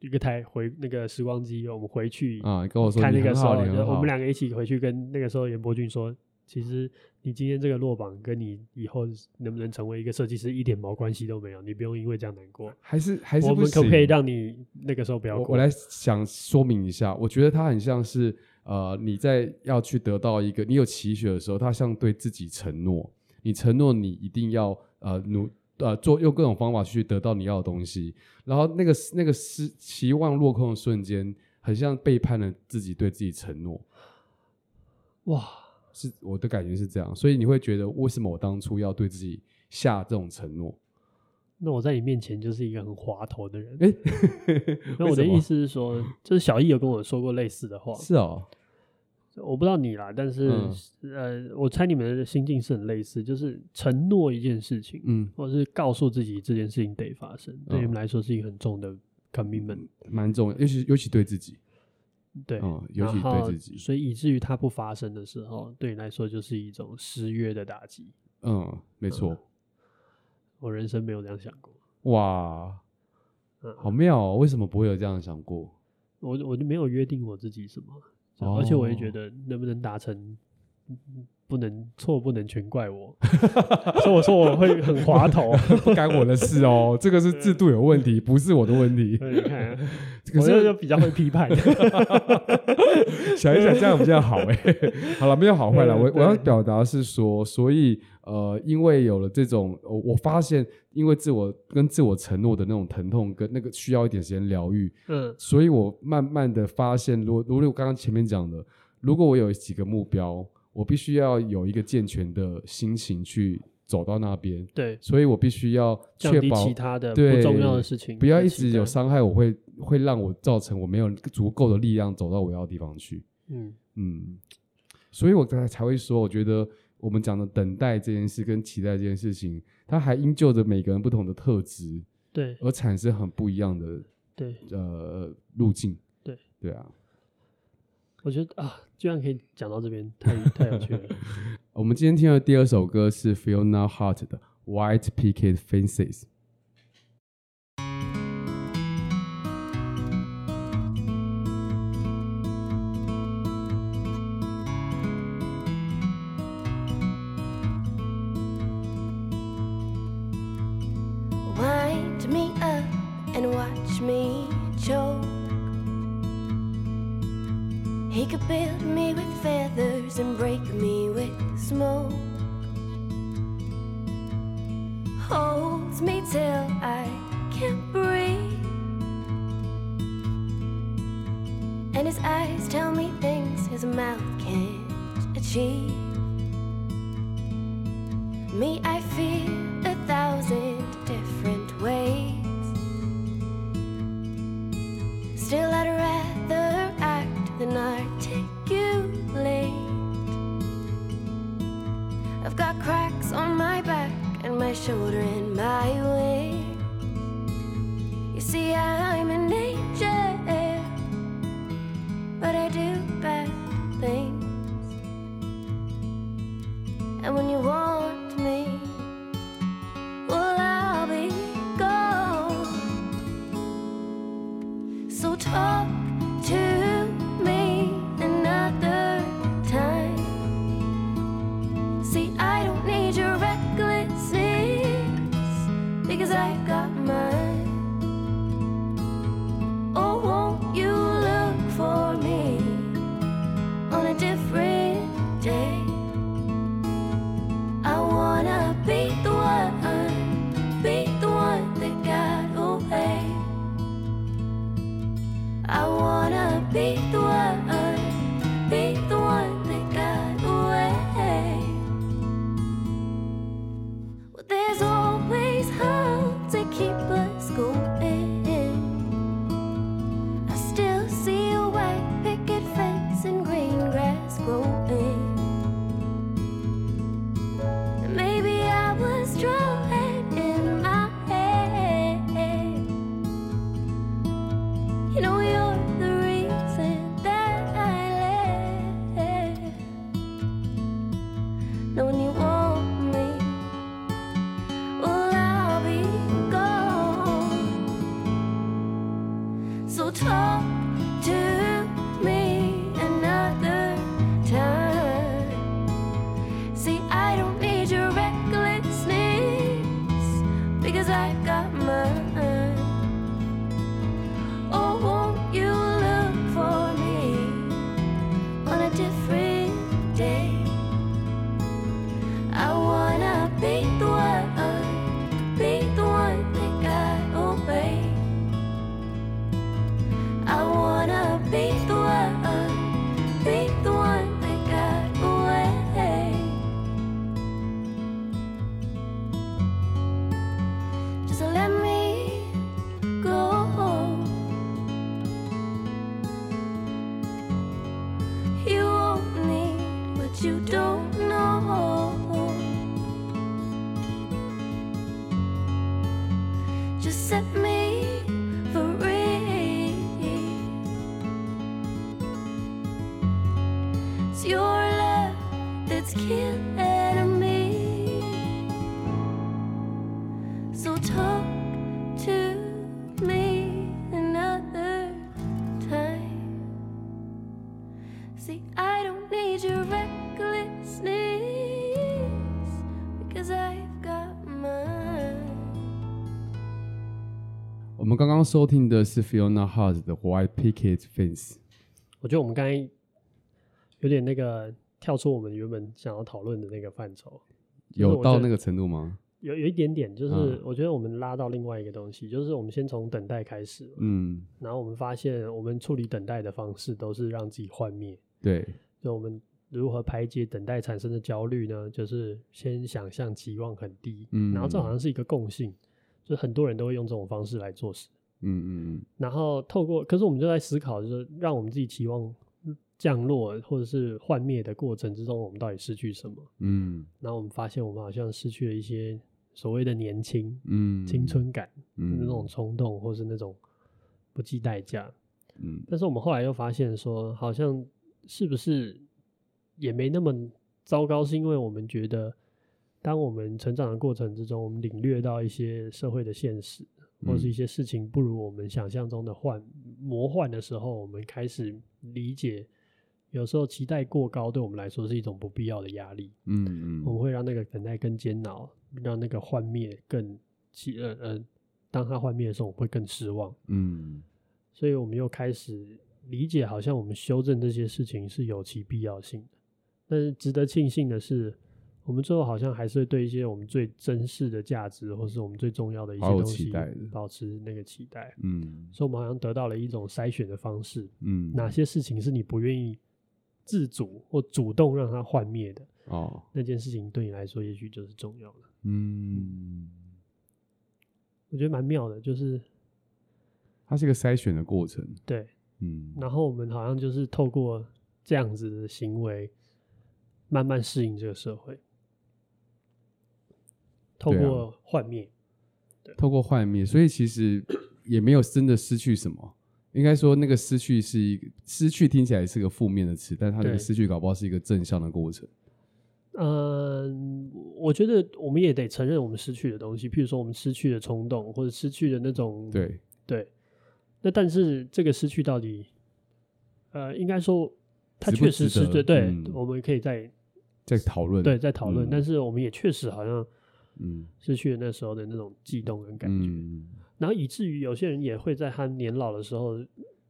一个台回那个时光机，我们回去啊，跟我说看那个时候，就我们两个一起回去跟那个时候严伯俊说，其实你今天这个落榜跟你以后能不能成为一个设计师一点毛关系都没有，你不用因为这样难过。还是还是我们可不可以让你那个时候不要过？我，我来想说明一下，我觉得他很像是。呃，你在要去得到一个你有期许的时候，他像对自己承诺，你承诺你一定要呃努呃做用各种方法去得到你要的东西，然后那个那个失期望落空的瞬间，很像背叛了自己对自己承诺。哇，是我的感觉是这样，所以你会觉得为什么我当初要对自己下这种承诺？那我在你面前就是一个很滑头的人。哎、[LAUGHS] 欸，那我的意思是说，就是小易有跟我说过类似的话。是哦，我不知道你啦，但是、嗯、呃，我猜你们的心境是很类似，就是承诺一件事情，嗯，或者是告诉自己这件事情得发生，嗯、对你们来说是一个很重的 commitment，蛮重要，尤其尤其对自己。对，嗯，尤其对自己，所以以至于它不发生的时候，对你来说就是一种失约的打击。嗯，没错。嗯我人生没有这样想过，哇，嗯，好妙哦！为什么不会有这样想过？我我就没有约定我自己什么，哦，而且我也觉得能不能达成。不能错，不能全怪我，[LAUGHS] 所以我说我会很滑头，[LAUGHS] 不干我的事哦。这个是制度有问题，不是我的问题。你看，可是就比较会批判。[LAUGHS] 想一想，这样比较好哎。好了，没有好坏了。我我要表达是说，所以呃，因为有了这种，我发现，因为自我跟自我承诺的那种疼痛，跟那个需要一点时间疗愈。嗯，所以我慢慢的发现，如如我刚刚前面讲的，如果我有几个目标。我必须要有一个健全的心情去走到那边，对，所以我必须要确保其他的不重要的事情，不要一直有伤害，我会会让我造成我没有足够的力量走到我要的地方去。嗯嗯，所以我刚才才会说，我觉得我们讲的等待这件事跟期待这件事情，它还因就着每个人不同的特质，对，而产生很不一样的对呃路径，对对啊。我觉得啊，居然可以讲到这边，太太有趣了。[LAUGHS] 我们今天听的第二首歌是 Fiona Hart 的《White Picket Fences》。刚刚收听的是 Fiona Hart 的 White Picket Fence。我觉得我们刚才有点那个跳出我们原本想要讨论的那个范畴，有到那个程度吗？有有一点点，就是我觉得我们拉到另外一个东西，就是我们先从等待开始，嗯，然后我们发现我们处理等待的方式都是让自己幻灭，对，就我们如何排解等待产生的焦虑呢？就是先想象期望很低，嗯，然后这好像是一个共性，就很多人都会用这种方式来做事，嗯嗯嗯，然后透过，可是我们就在思考，就是让我们自己期望。降落或者是幻灭的过程之中，我们到底失去什么？嗯，然后我们发现，我们好像失去了一些所谓的年轻，嗯，青春感，嗯，那种冲动，或是那种不计代价，嗯。但是我们后来又发现，说好像是不是也没那么糟糕？是因为我们觉得，当我们成长的过程之中，我们领略到一些社会的现实，或是一些事情不如我们想象中的幻魔幻的时候，我们开始理解。有时候期待过高，对我们来说是一种不必要的压力。嗯嗯，我们会让那个等待更煎熬，让那个幻灭更期呃呃，当它幻灭的时候，我们会更失望。嗯，所以我们又开始理解，好像我们修正这些事情是有其必要性的。但是值得庆幸的是，我们最后好像还是会对一些我们最珍视的价值，或是我们最重要的一些东西，保持那个期待。嗯，所以我们好像得到了一种筛选的方式。嗯，哪些事情是你不愿意自主或主动让它幻灭的哦，那件事情对你来说也许就是重要的。嗯，我觉得蛮妙的，就是它是一个筛选的过程。对，嗯，然后我们好像就是透过这样子的行为，慢慢适应这个社会，透过幻灭，透过幻灭，所以其实也没有真的失去什么。应该说，那个失去是一个失去，听起来是个负面的词，但它那个失去搞不好是一个正向的过程。嗯，我觉得我们也得承认我们失去的东西，譬如说我们失去的冲动，或者失去的那种对对。那但是这个失去到底，呃，应该说它确实是对对，嗯，我们可以再再讨论，对，再讨论，嗯。但是我们也确实好像嗯失去了那时候的那种悸动跟感觉。嗯然后以至于有些人也会在他年老的时候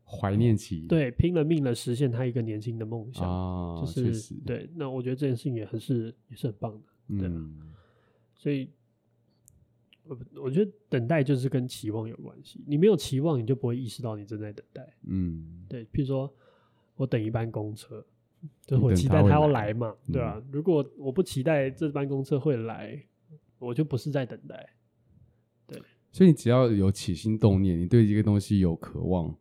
怀念起，对，拼了命的实现他一个年轻的梦想啊，就是对。那我觉得这件事情也很是也是很棒的，对。嗯、所以，我我觉得等待就是跟期望有关系。你没有期望，你就不会意识到你正在等待。嗯，对。譬如说我等一班公车，就是我期待他要来嘛，对吧、啊？如果我不期待这班公车会来，我就不是在等待。对所以你只要有起心动念，你对这个东西有渴望，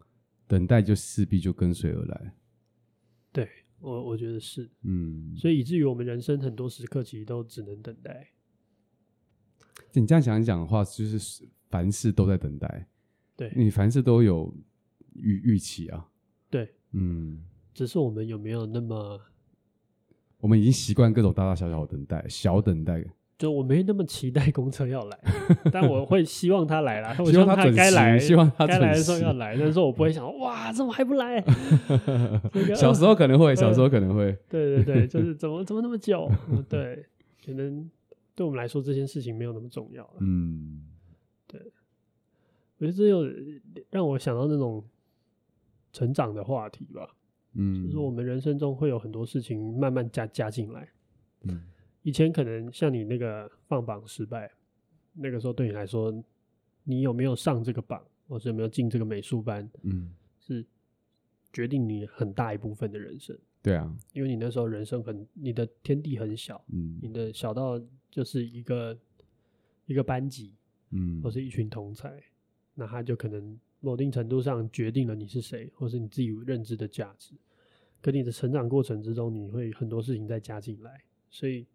等待就势必就跟随而来。对，我我觉得是，嗯，所以以至于我们人生很多时刻其实都只能等待。你这样想一想的话，就是凡事都在等待。对，你凡事都有预预期啊。对，嗯，只是我们有没有那么，我们已经习惯各种大大小小的等待，小等待。就我没那么期待公车要来，[LAUGHS] 但我会希望他来啦。我希望他该来，希望他该来的时候要来。但是我不会想，哇，怎么还不来？[LAUGHS] 小时候可能会，小时候可能会。对对对，就是 [LAUGHS] 怎么怎么那么久？对，可能对我们来说这件事情没有那么重要了。嗯，对。我觉得这又让我想到那种成长的话题吧。嗯，就是我们人生中会有很多事情慢慢加加进来。嗯。以前可能像你那个放榜失败，那个时候对你来说，你有没有上这个榜，或者有没有进这个美术班，嗯，是决定你很大一部分的人生。对啊，因为你那时候人生很，你的天地很小，嗯，你的小到就是一个一个班级，嗯，或是一群同才，那他就可能某定程度上决定了你是谁，或是你自己认知的价值。可你的成长过程之中，你会很多事情再加进来，所以。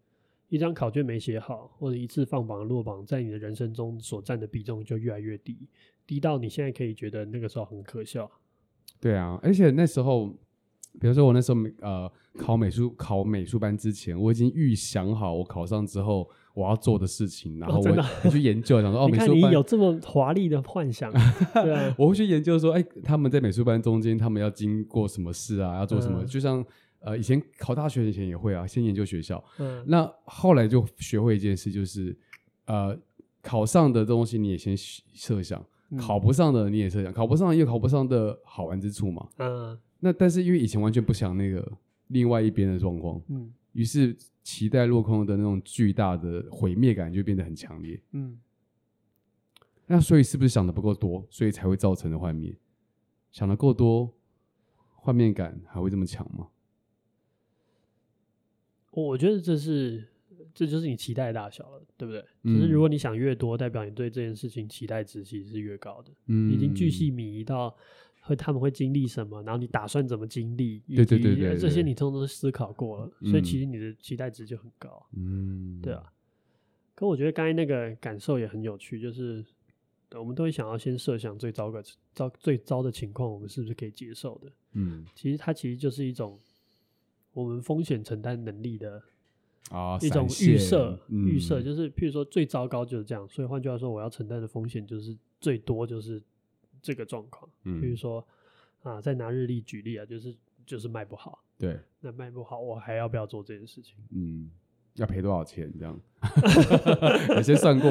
一张考卷没写好，或者一次放榜落榜，在你的人生中所占的比重就越来越低，低到你现在可以觉得那个时候很可笑。对啊，而且那时候，比如说我那时候呃考美术考美术班之前，我已经预想好我考上之后我要做的事情，然后我去研究，想说 [LAUGHS] 哦，美术班你有这么华丽的幻想，[LAUGHS] 对啊，我会去研究说，哎，他们在美术班中间，他们要经过什么事啊，要做什么，嗯、就像。呃，以前考大学以前也会啊，先研究学校。嗯，那后来就学会一件事，就是呃，考上的东西你也先设想，考不上的你也设想，考不上也有考不上的好玩之处嘛。嗯，那但是因为以前完全不想那个另外一边的状况，嗯，于是期待落空的那种巨大的毁灭感就变得很强烈。嗯，那所以是不是想的不够多，所以才会造成的幻灭？想的够多，幻灭感还会这么强吗？我觉得这是，这就是你期待的大小了，对不对？嗯、就是如果你想越多，代表你对这件事情期待值其实是越高的。嗯，已经巨细靡遗到会他们会经历什么，然后你打算怎么经历，对对对对，这些你通通都思考过了，嗯、所以其实你的期待值就很高。嗯，对啊。可我觉得刚才那个感受也很有趣，就是我们都会想要先设想最糟的糟最糟的情况，我们是不是可以接受的？嗯，其实它其实就是一种。我们风险承担能力的啊一种预设，预设、嗯、就是，譬如说最糟糕就是这样，所以换句话说，我要承担的风险就是最多就是这个状况。嗯，譬如说啊，再拿日历举例啊，就是就是卖不好，对，那卖不好，我还要不要做这件事情？嗯，要赔多少钱？这样，[LAUGHS] 有先算过。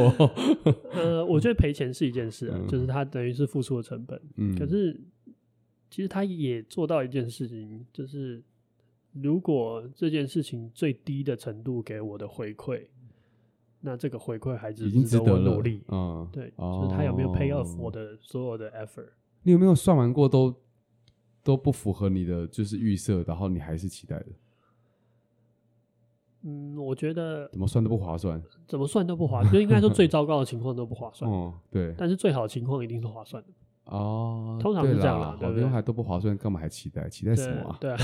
[LAUGHS] 呃，我觉得赔钱是一件事啊，嗯、就是它等于是付出的成本。嗯，可是其实他也做到一件事情，就是。如果这件事情最低的程度给我的回馈，那这个回馈还是值得我努力。嗯，对，哦、就是他有没有 pay off 我的所有的 effort？你有没有算完过都都不符合你的就是预设，然后你还是期待的？嗯，我觉得怎么算都不划算，怎么算都不划算，就应该说最糟糕的情况都不划算。哦，对，但是最好的情况一定是划算的。哦，通常是这样啦，好多还都不划算，干嘛还期待？期待什么啊？对啊，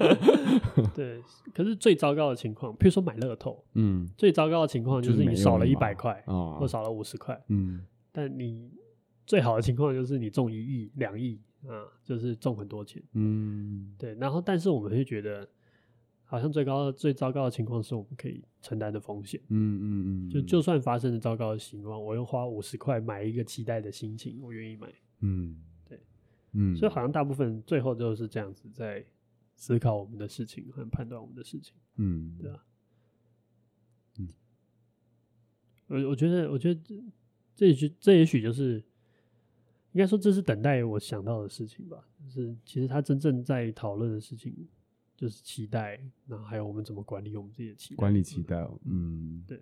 [LAUGHS] 对。可是最糟糕的情况，譬如说买乐透，嗯，最糟糕的情况就是你少了一百块，或少了五十块，嗯。但你最好的情况就是你中一亿、两亿，啊，就是中很多钱，嗯，对。然后，但是我们会觉得，好像最高、最糟糕的情况是我们可以承担的风险，嗯嗯嗯。就就算发生了糟糕的情况，我用花五十块买一个期待的心情，我愿意买。嗯，对，嗯，所以好像大部分最后就是这样子在思考我们的事情和判断我们的事情，嗯，对啊，嗯，我我觉得，我觉得这这也许这也许就是应该说这是等待我想到的事情吧，就是其实他真正在讨论的事情就是期待，然后还有我们怎么管理我们自己的期待，管理期待哦，嗯，对。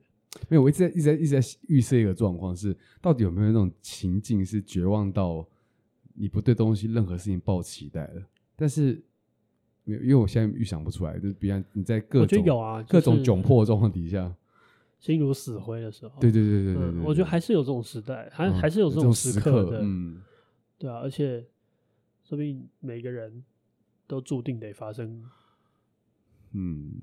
没有，我一直在一直在一直在预设一个状况，是到底有没有那种情境是绝望到你不对东西任何事情抱期待了，但是没有，因为我现在预想不出来，就是比方你在各种有啊，各种窘迫状况底下，[LAUGHS] 心如死灰的时候，对对对对对，我觉得还是有这种时代，还还是有这种时刻的，嗯，对啊，而且说不定每个人都注定得发生，嗯，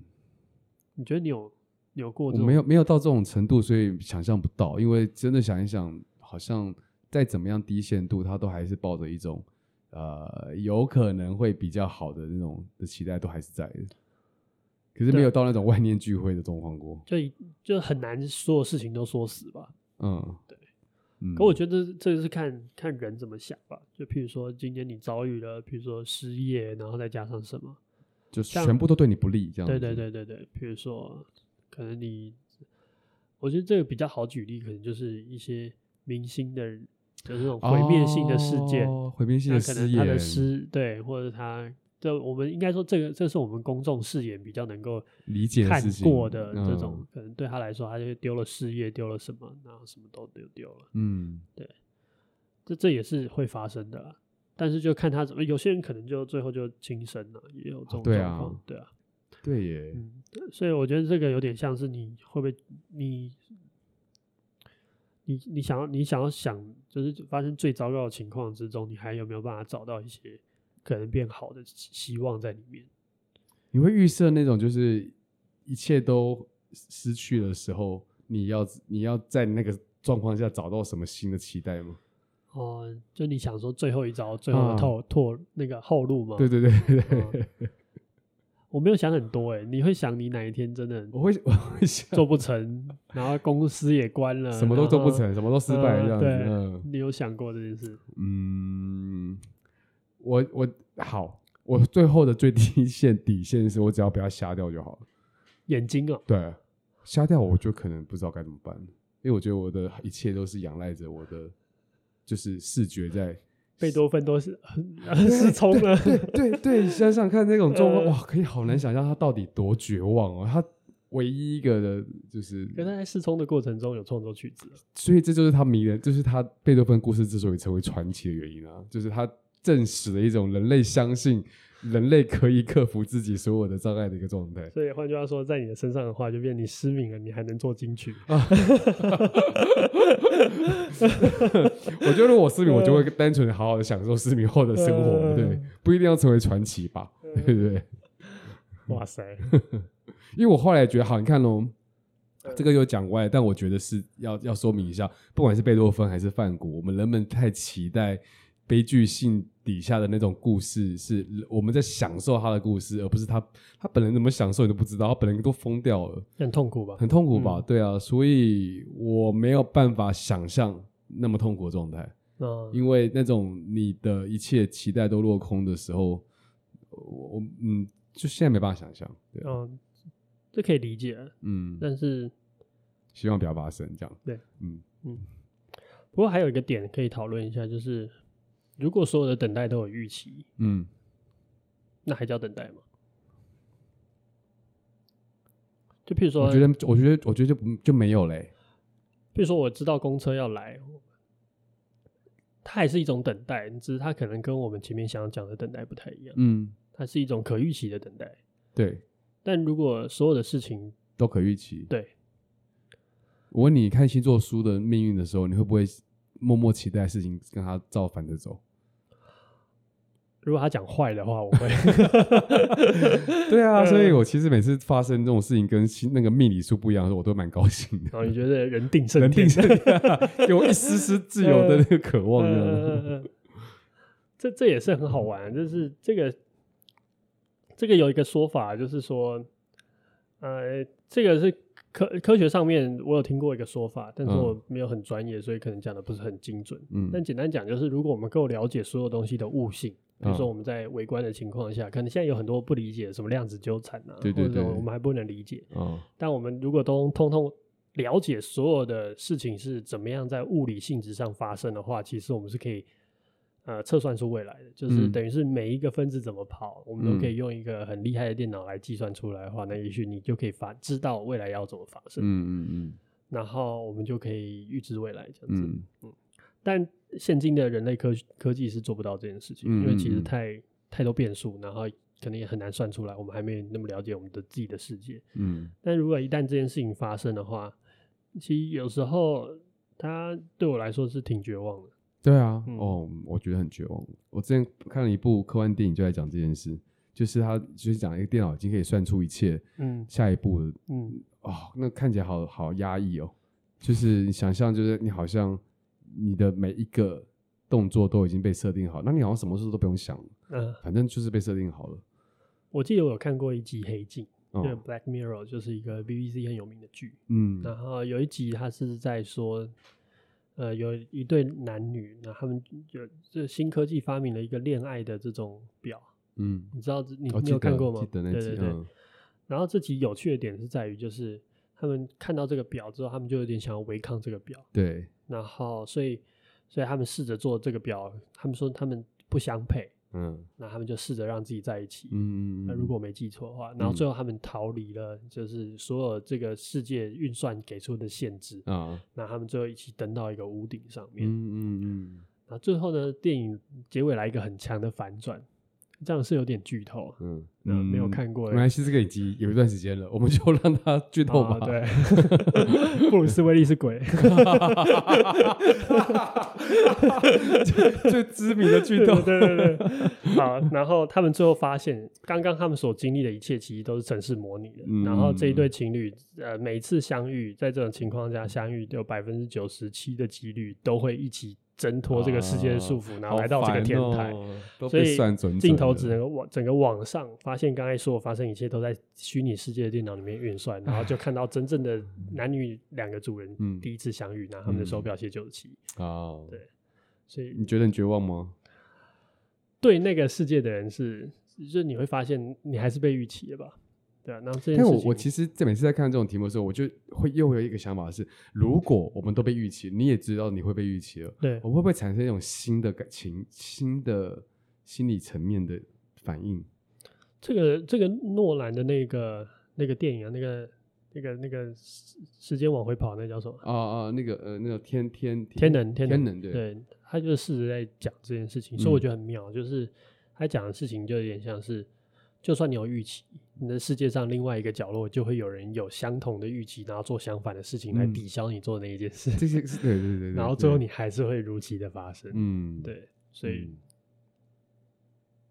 你觉得你有？有过，我没有没有到这种程度，所以想象不到。因为真的想一想，好像再怎么样低限度，他都还是抱着一种呃有可能会比较好的那种的期待，都还是在的。可是没有到那种万念俱灰的状况过，就就很难所有事情都说死吧。嗯，对。嗯、可我觉得这个是看看人怎么想吧。就譬如说，今天你遭遇了，譬如说失业，然后再加上什么，就全部都对你不利，这样。对对对对对，比如说。可能你，我觉得这个比较好举例，可能就是一些明星的，就是那种毁灭性的事件，毁灭、哦、性的事件，可能他的诗对，或者他，这我们应该说，这个这是我们公众视野比较能够理解看过的这种，嗯、可能对他来说，他就丢了事业，丢了什么，然后什么都丢丢了，嗯，对，这这也是会发生的啦，但是就看他怎么，有些人可能就最后就轻生了，也有这种状况，对啊。对啊对耶，嗯，所以我觉得这个有点像是你会不会你你你想要你想要想，就是发生最糟糕的情况之中，你还有没有办法找到一些可能变好的希望在里面？你会预设那种就是一切都失去的时候，你要你要在那个状况下找到什么新的期待吗？哦、呃，就你想说最后一招，最后的拓拓、啊、那个后路吗？对对对对，我没有想很多哎、欸，你会想你哪一天真的我会我会想做不成，然后公司也关了，什么都做不成，什么都失败这样子。你有想过这件事？嗯，我我好，我最后的最低线底线是我只要不要瞎掉就好了。眼睛啊？对，瞎掉我就可能不知道该怎么办，因为我觉得我的一切都是仰赖着我的就是视觉在。贝多芬都是 [LAUGHS] 失聪了，对对对，想想看那种状况，哇，可以好难想象他到底多绝望哦。他唯一一个的就是，可他在失聪的过程中有创作曲子，所以这就是他迷人，就是他贝多芬故事之所以成为传奇的原因啊，就是他证实了一种人类相信。人类可以克服自己所有的障碍的一个状态，所以换句话说，在你的身上的话，就变你失明了，你还能做金曲。啊、[LAUGHS] 我觉得如果我失明，我就会单纯的好好的享受失明后的生活，呃、对，不一定要成为传奇吧，呃、[LAUGHS] 对不对？哇塞！[LAUGHS] 因为我后来觉得，好，你看喽，这个又讲歪，但我觉得是要要说明一下，不管是贝多芬还是梵谷，我们人们太期待。悲剧性底下的那种故事，是我们在享受他的故事，而不是他他本人怎么享受你都不知道，他本人都疯掉了，很痛苦吧？很痛苦吧？嗯、对啊，所以我没有办法想象那么痛苦的状态，嗯，因为那种你的一切期待都落空的时候，我嗯，就现在没办法想象，对，嗯，这可以理解，嗯，但是希望不要发生这样，对，嗯。嗯，不过还有一个点可以讨论一下，就是。如果所有的等待都有预期，嗯，那还叫等待吗？就譬如说，我觉得，我觉得，我觉得就不就没有嘞。譬如说，我知道公车要来，它还是一种等待，只是它可能跟我们前面想要讲的等待不太一样。嗯，它是一种可预期的等待。对，但如果所有的事情都可预期，对，我问你看星座书的命运的时候，你会不会默默期待事情跟他照反着走？如果他讲坏的话，我会。[LAUGHS] 对啊，所以我其实每次发生这种事情跟那个命理书不一样的时候，我都蛮高兴的。然后你觉得人定胜天，人定胜天，给我一丝丝自由的那个渴望这样。呃、这这也是很好玩，就是这个这个有一个说法，就是说，呃，这个是科科学上面我有听过一个说法，但是我没有很专业，所以可能讲的不是很精准。嗯，但简单讲，就是如果我们够了解所有东西的悟性。比如说我们在微观的情况下，嗯、可能现在有很多不理解什么量子纠缠啊，对对对，或者我们还不能理解。嗯、但我们如果都通通了解所有的事情是怎么样在物理性质上发生的话，其实我们是可以呃测算出未来的，就是等于是每一个分子怎么跑，嗯、我们都可以用一个很厉害的电脑来计算出来的话，那也许你就可以发知道未来要怎么发生。嗯嗯嗯，然后我们就可以预知未来这样子。嗯，嗯，但。现今的人类科科技是做不到这件事情，嗯、因为其实太太多变数，然后可能也很难算出来。我们还没那么了解我们的自己的世界。嗯，但如果一旦这件事情发生的话，其实有时候它对我来说是挺绝望的。对啊，嗯、哦，我觉得很绝望。我之前看了一部科幻电影，就在讲这件事，就是他就是讲一个电脑已经可以算出一切，嗯，下一步的，嗯，哦，那看起来好好压抑哦。就是你想象，就是你好像。你的每一个动作都已经被设定好，那你好像什么事都不用想，嗯，反正就是被设定好了。我记得我有看过一集《黑镜》，嗯，《Black Mirror》就是一个 BBC 很有名的剧，嗯，然后有一集他是在说，呃，有一对男女，那他们就这新科技发明了一个恋爱的这种表，嗯，你知道你你有看过吗？对对对。然后这集有趣的点是在于，就是他们看到这个表之后，他们就有点想要违抗这个表，对。然后，所以，所以他们试着做这个表，他们说他们不相配，嗯，那他们就试着让自己在一起，嗯，那如果我没记错的话，然后最后他们逃离了，就是所有这个世界运算给出的限制啊，那他们最后一起登到一个屋顶上面，嗯嗯嗯，那最后呢，电影结尾来一个很强的反转。这样是有点剧透，嗯嗯，没有看过。没关系，这个已经有一段时间了，我们就让它剧透吧。对，[LAUGHS] 布鲁斯威利是鬼，[LAUGHS] 最知名的剧透。对对对。好，然后他们最后发现，刚刚他们所经历的一切，其实都是城市模拟的。然后这一对情侣，呃，每一次相遇，在这种情况下相遇，有百分之九十七的几率都会一起。挣脱这个世界的束缚，然后来到这个天台，所以镜头只能往整个往上，发现刚才所有发生一切都在虚拟世界的电脑里面运算，然后就看到真正的男女两个主人第一次相遇，然后他们的手表写九十七。哦，对，所以你觉得很绝望吗？对那个世界的人是，就是你会发现你还是被预期的吧？对啊，那这但我我其实，在每次在看这种题目的时候，我就会又会有一个想法是：如果我们都被预期，你也知道你会被预期了，对，我会不会产生一种新的感情、新的心理层面的反应？这个这个诺兰的那个那个电影啊，那个那个那个时时间往回跑，那、叫什么？啊啊，那个呃，那个天天天能天能，天能对，对，他就是试着在讲这件事情，所以我觉得很妙，嗯、就是他讲的事情就有点像是。就算你有预期，你的世界上另外一个角落就会有人有相同的预期，然后做相反的事情来抵消你做的那一件事。这些是对对对对，[LAUGHS] 然后最后你还是会如期的发生。嗯，对，所以，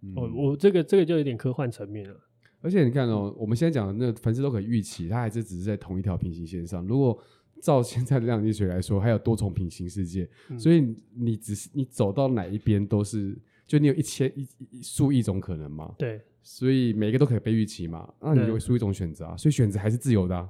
嗯、我我这个这个就有点科幻层面了。而且你看哦，我们现在讲的那凡事都可以预期，它还是只是在同一条平行线上。如果照现在的量子力学来说，还有多重平行世界，嗯、所以你只是你走到哪一边都是，就你有一千一一数亿种可能嘛。对。所以每一个都可以被预期嘛，那你就会输一种选择啊。所以选择还是自由的啊。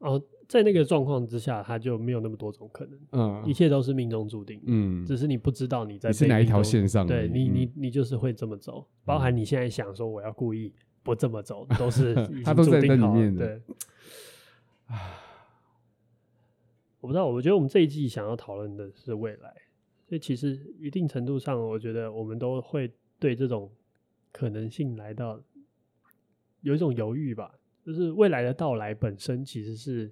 哦，在那个状况之下，它就没有那么多种可能，嗯，一切都是命中注定，嗯，只是你不知道你在你是哪一条线上，对你，你你就是会这么走，包含你现在想说我要故意不这么走，都是 [LAUGHS] 他都在那里面的。对，我不知道，我觉得我们这一季想要讨论的是未来，所以其实一定程度上，我觉得我们都会对这种。可能性来到，有一种犹豫吧，就是未来的到来本身其实是，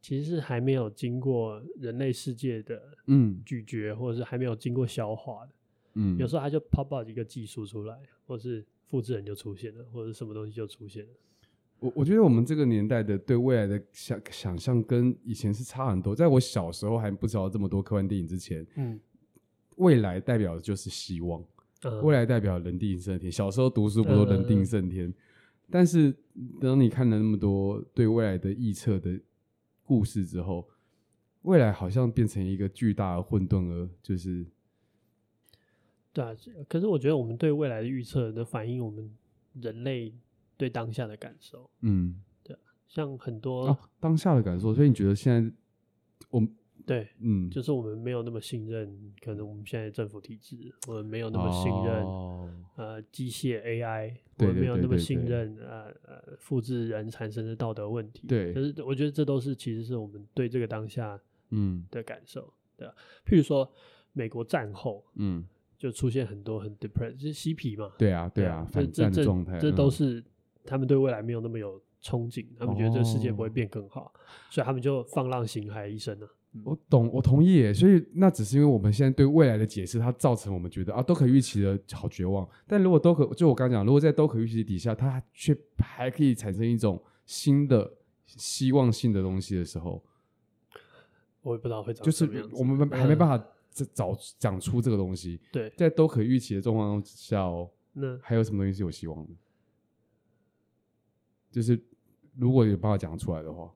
其实是还没有经过人类世界的嗯咀嚼，或者是还没有经过消化的，嗯，有时候它就 pop out 一个技术出来，或是复制人就出现了，或者什么东西就出现了。我我觉得我们这个年代的对未来的想想象跟以前是差很多。在我小时候还不知道这么多科幻电影之前，嗯，未来代表的就是希望。未来代表人定胜天。小时候读书不都人定胜天？但是当你看了那么多对未来的预测的故事之后，未来好像变成一个巨大的混沌，而就是，对啊。可是我觉得我们对未来的预测的反映，我们人类对当下的感受。嗯，对，像很多当下的感受。所以你觉得现在我们？对，嗯，就是我们没有那么信任，可能我们现在政府体制，我们没有那么信任，哦、呃，机械 AI，我们没有那么信任，呃呃，复制人产生的道德问题。对，可是我觉得这都是其实是我们对这个当下，嗯的感受，嗯、对啊。譬如说美国战后，嗯，就出现很多很 depressed，就是嬉皮嘛，对啊，对啊，反战的状态，这都是他们对未来没有那么有憧憬，他们觉得这个世界不会变更好，哦、所以他们就放浪形骸一生呢。我懂，我同意。所以那只是因为我们现在对未来的解释，它造成我们觉得啊，都可预期的好绝望。但如果都可，就我刚刚讲，如果在都可预期底下，它却还可以产生一种新的希望性的东西的时候，我也不知道会就是我们还没办法找讲出这个东西。对，在都可预期的状况下，那还有什么东西是有希望的？就是如果有办法讲出来的话，我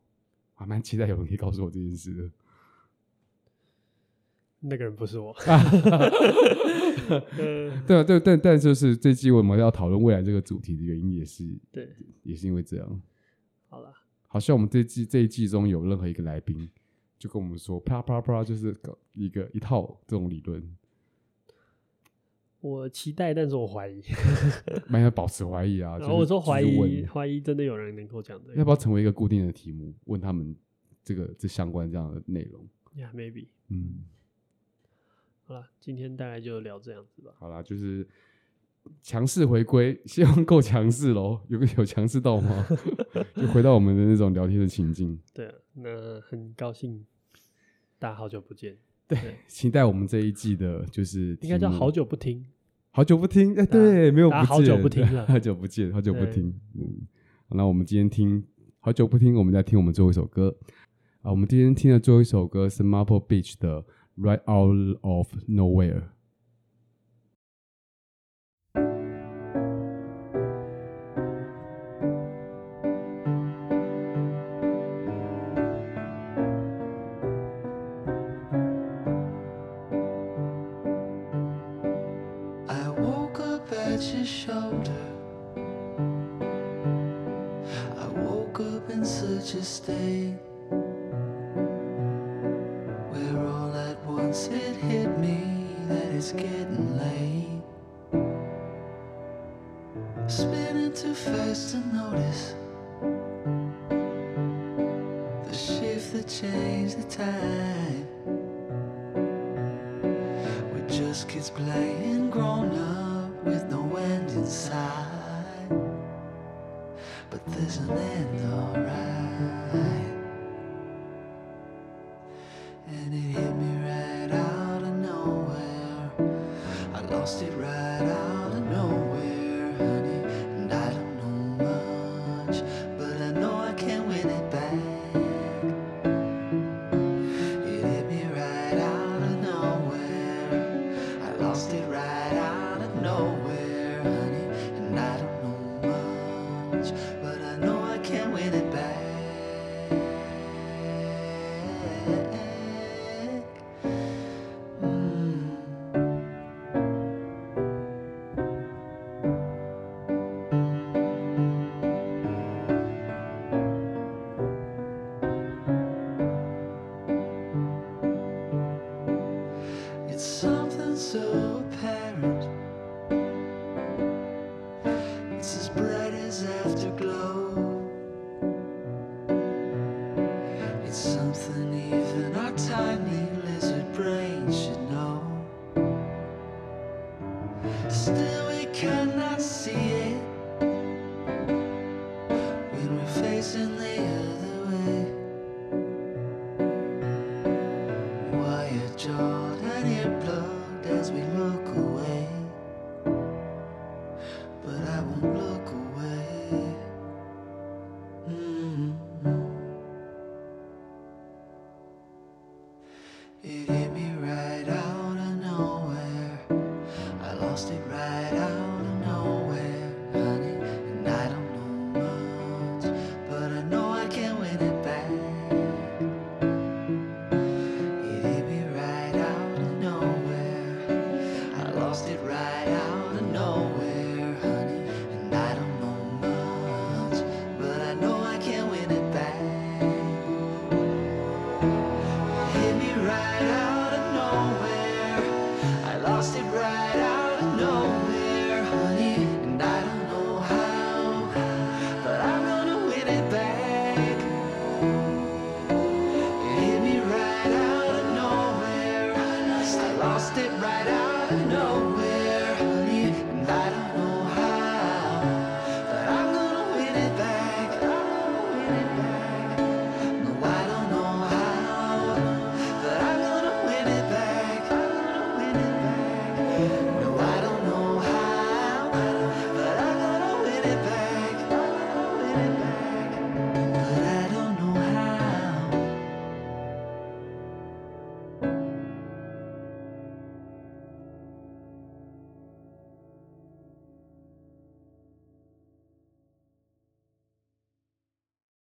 还蛮期待有人可以告诉我这件事的。那个人不是我，[LAUGHS] [LAUGHS] 对啊，对，但但就是这期我们要讨论未来这个主题的原因，也是对，也是因为这样。好了，好像我们这季这一季中有任何一个来宾就跟我们说，啪啪啪，就是搞一个一套这种理论。我期待，但是我怀疑，[LAUGHS] 蛮要保持怀疑啊。然后我说怀疑，怀疑真的有人能够讲的，要不要成为一个固定的题目，问他们这个这相关这样的内容？Yeah，maybe，嗯。好了，今天大概就聊这样子吧。好了，就是强势回归，希望够强势喽。有个有强势到吗？[LAUGHS] 就回到我们的那种聊天的情境。对啊，那很高兴大家好久不见。对，对 [LAUGHS] 期待我们这一季的，就是应该叫好久不听，好久不听。哎、欸，对，没有不好久不听了，[LAUGHS] 好久不见，好久不听。嗯，那我们今天听好久不听，我们再听我们最后一首歌啊。我们今天听的最后一首歌是 Marple Beach 的。Right out of nowhere. It's something so apparent.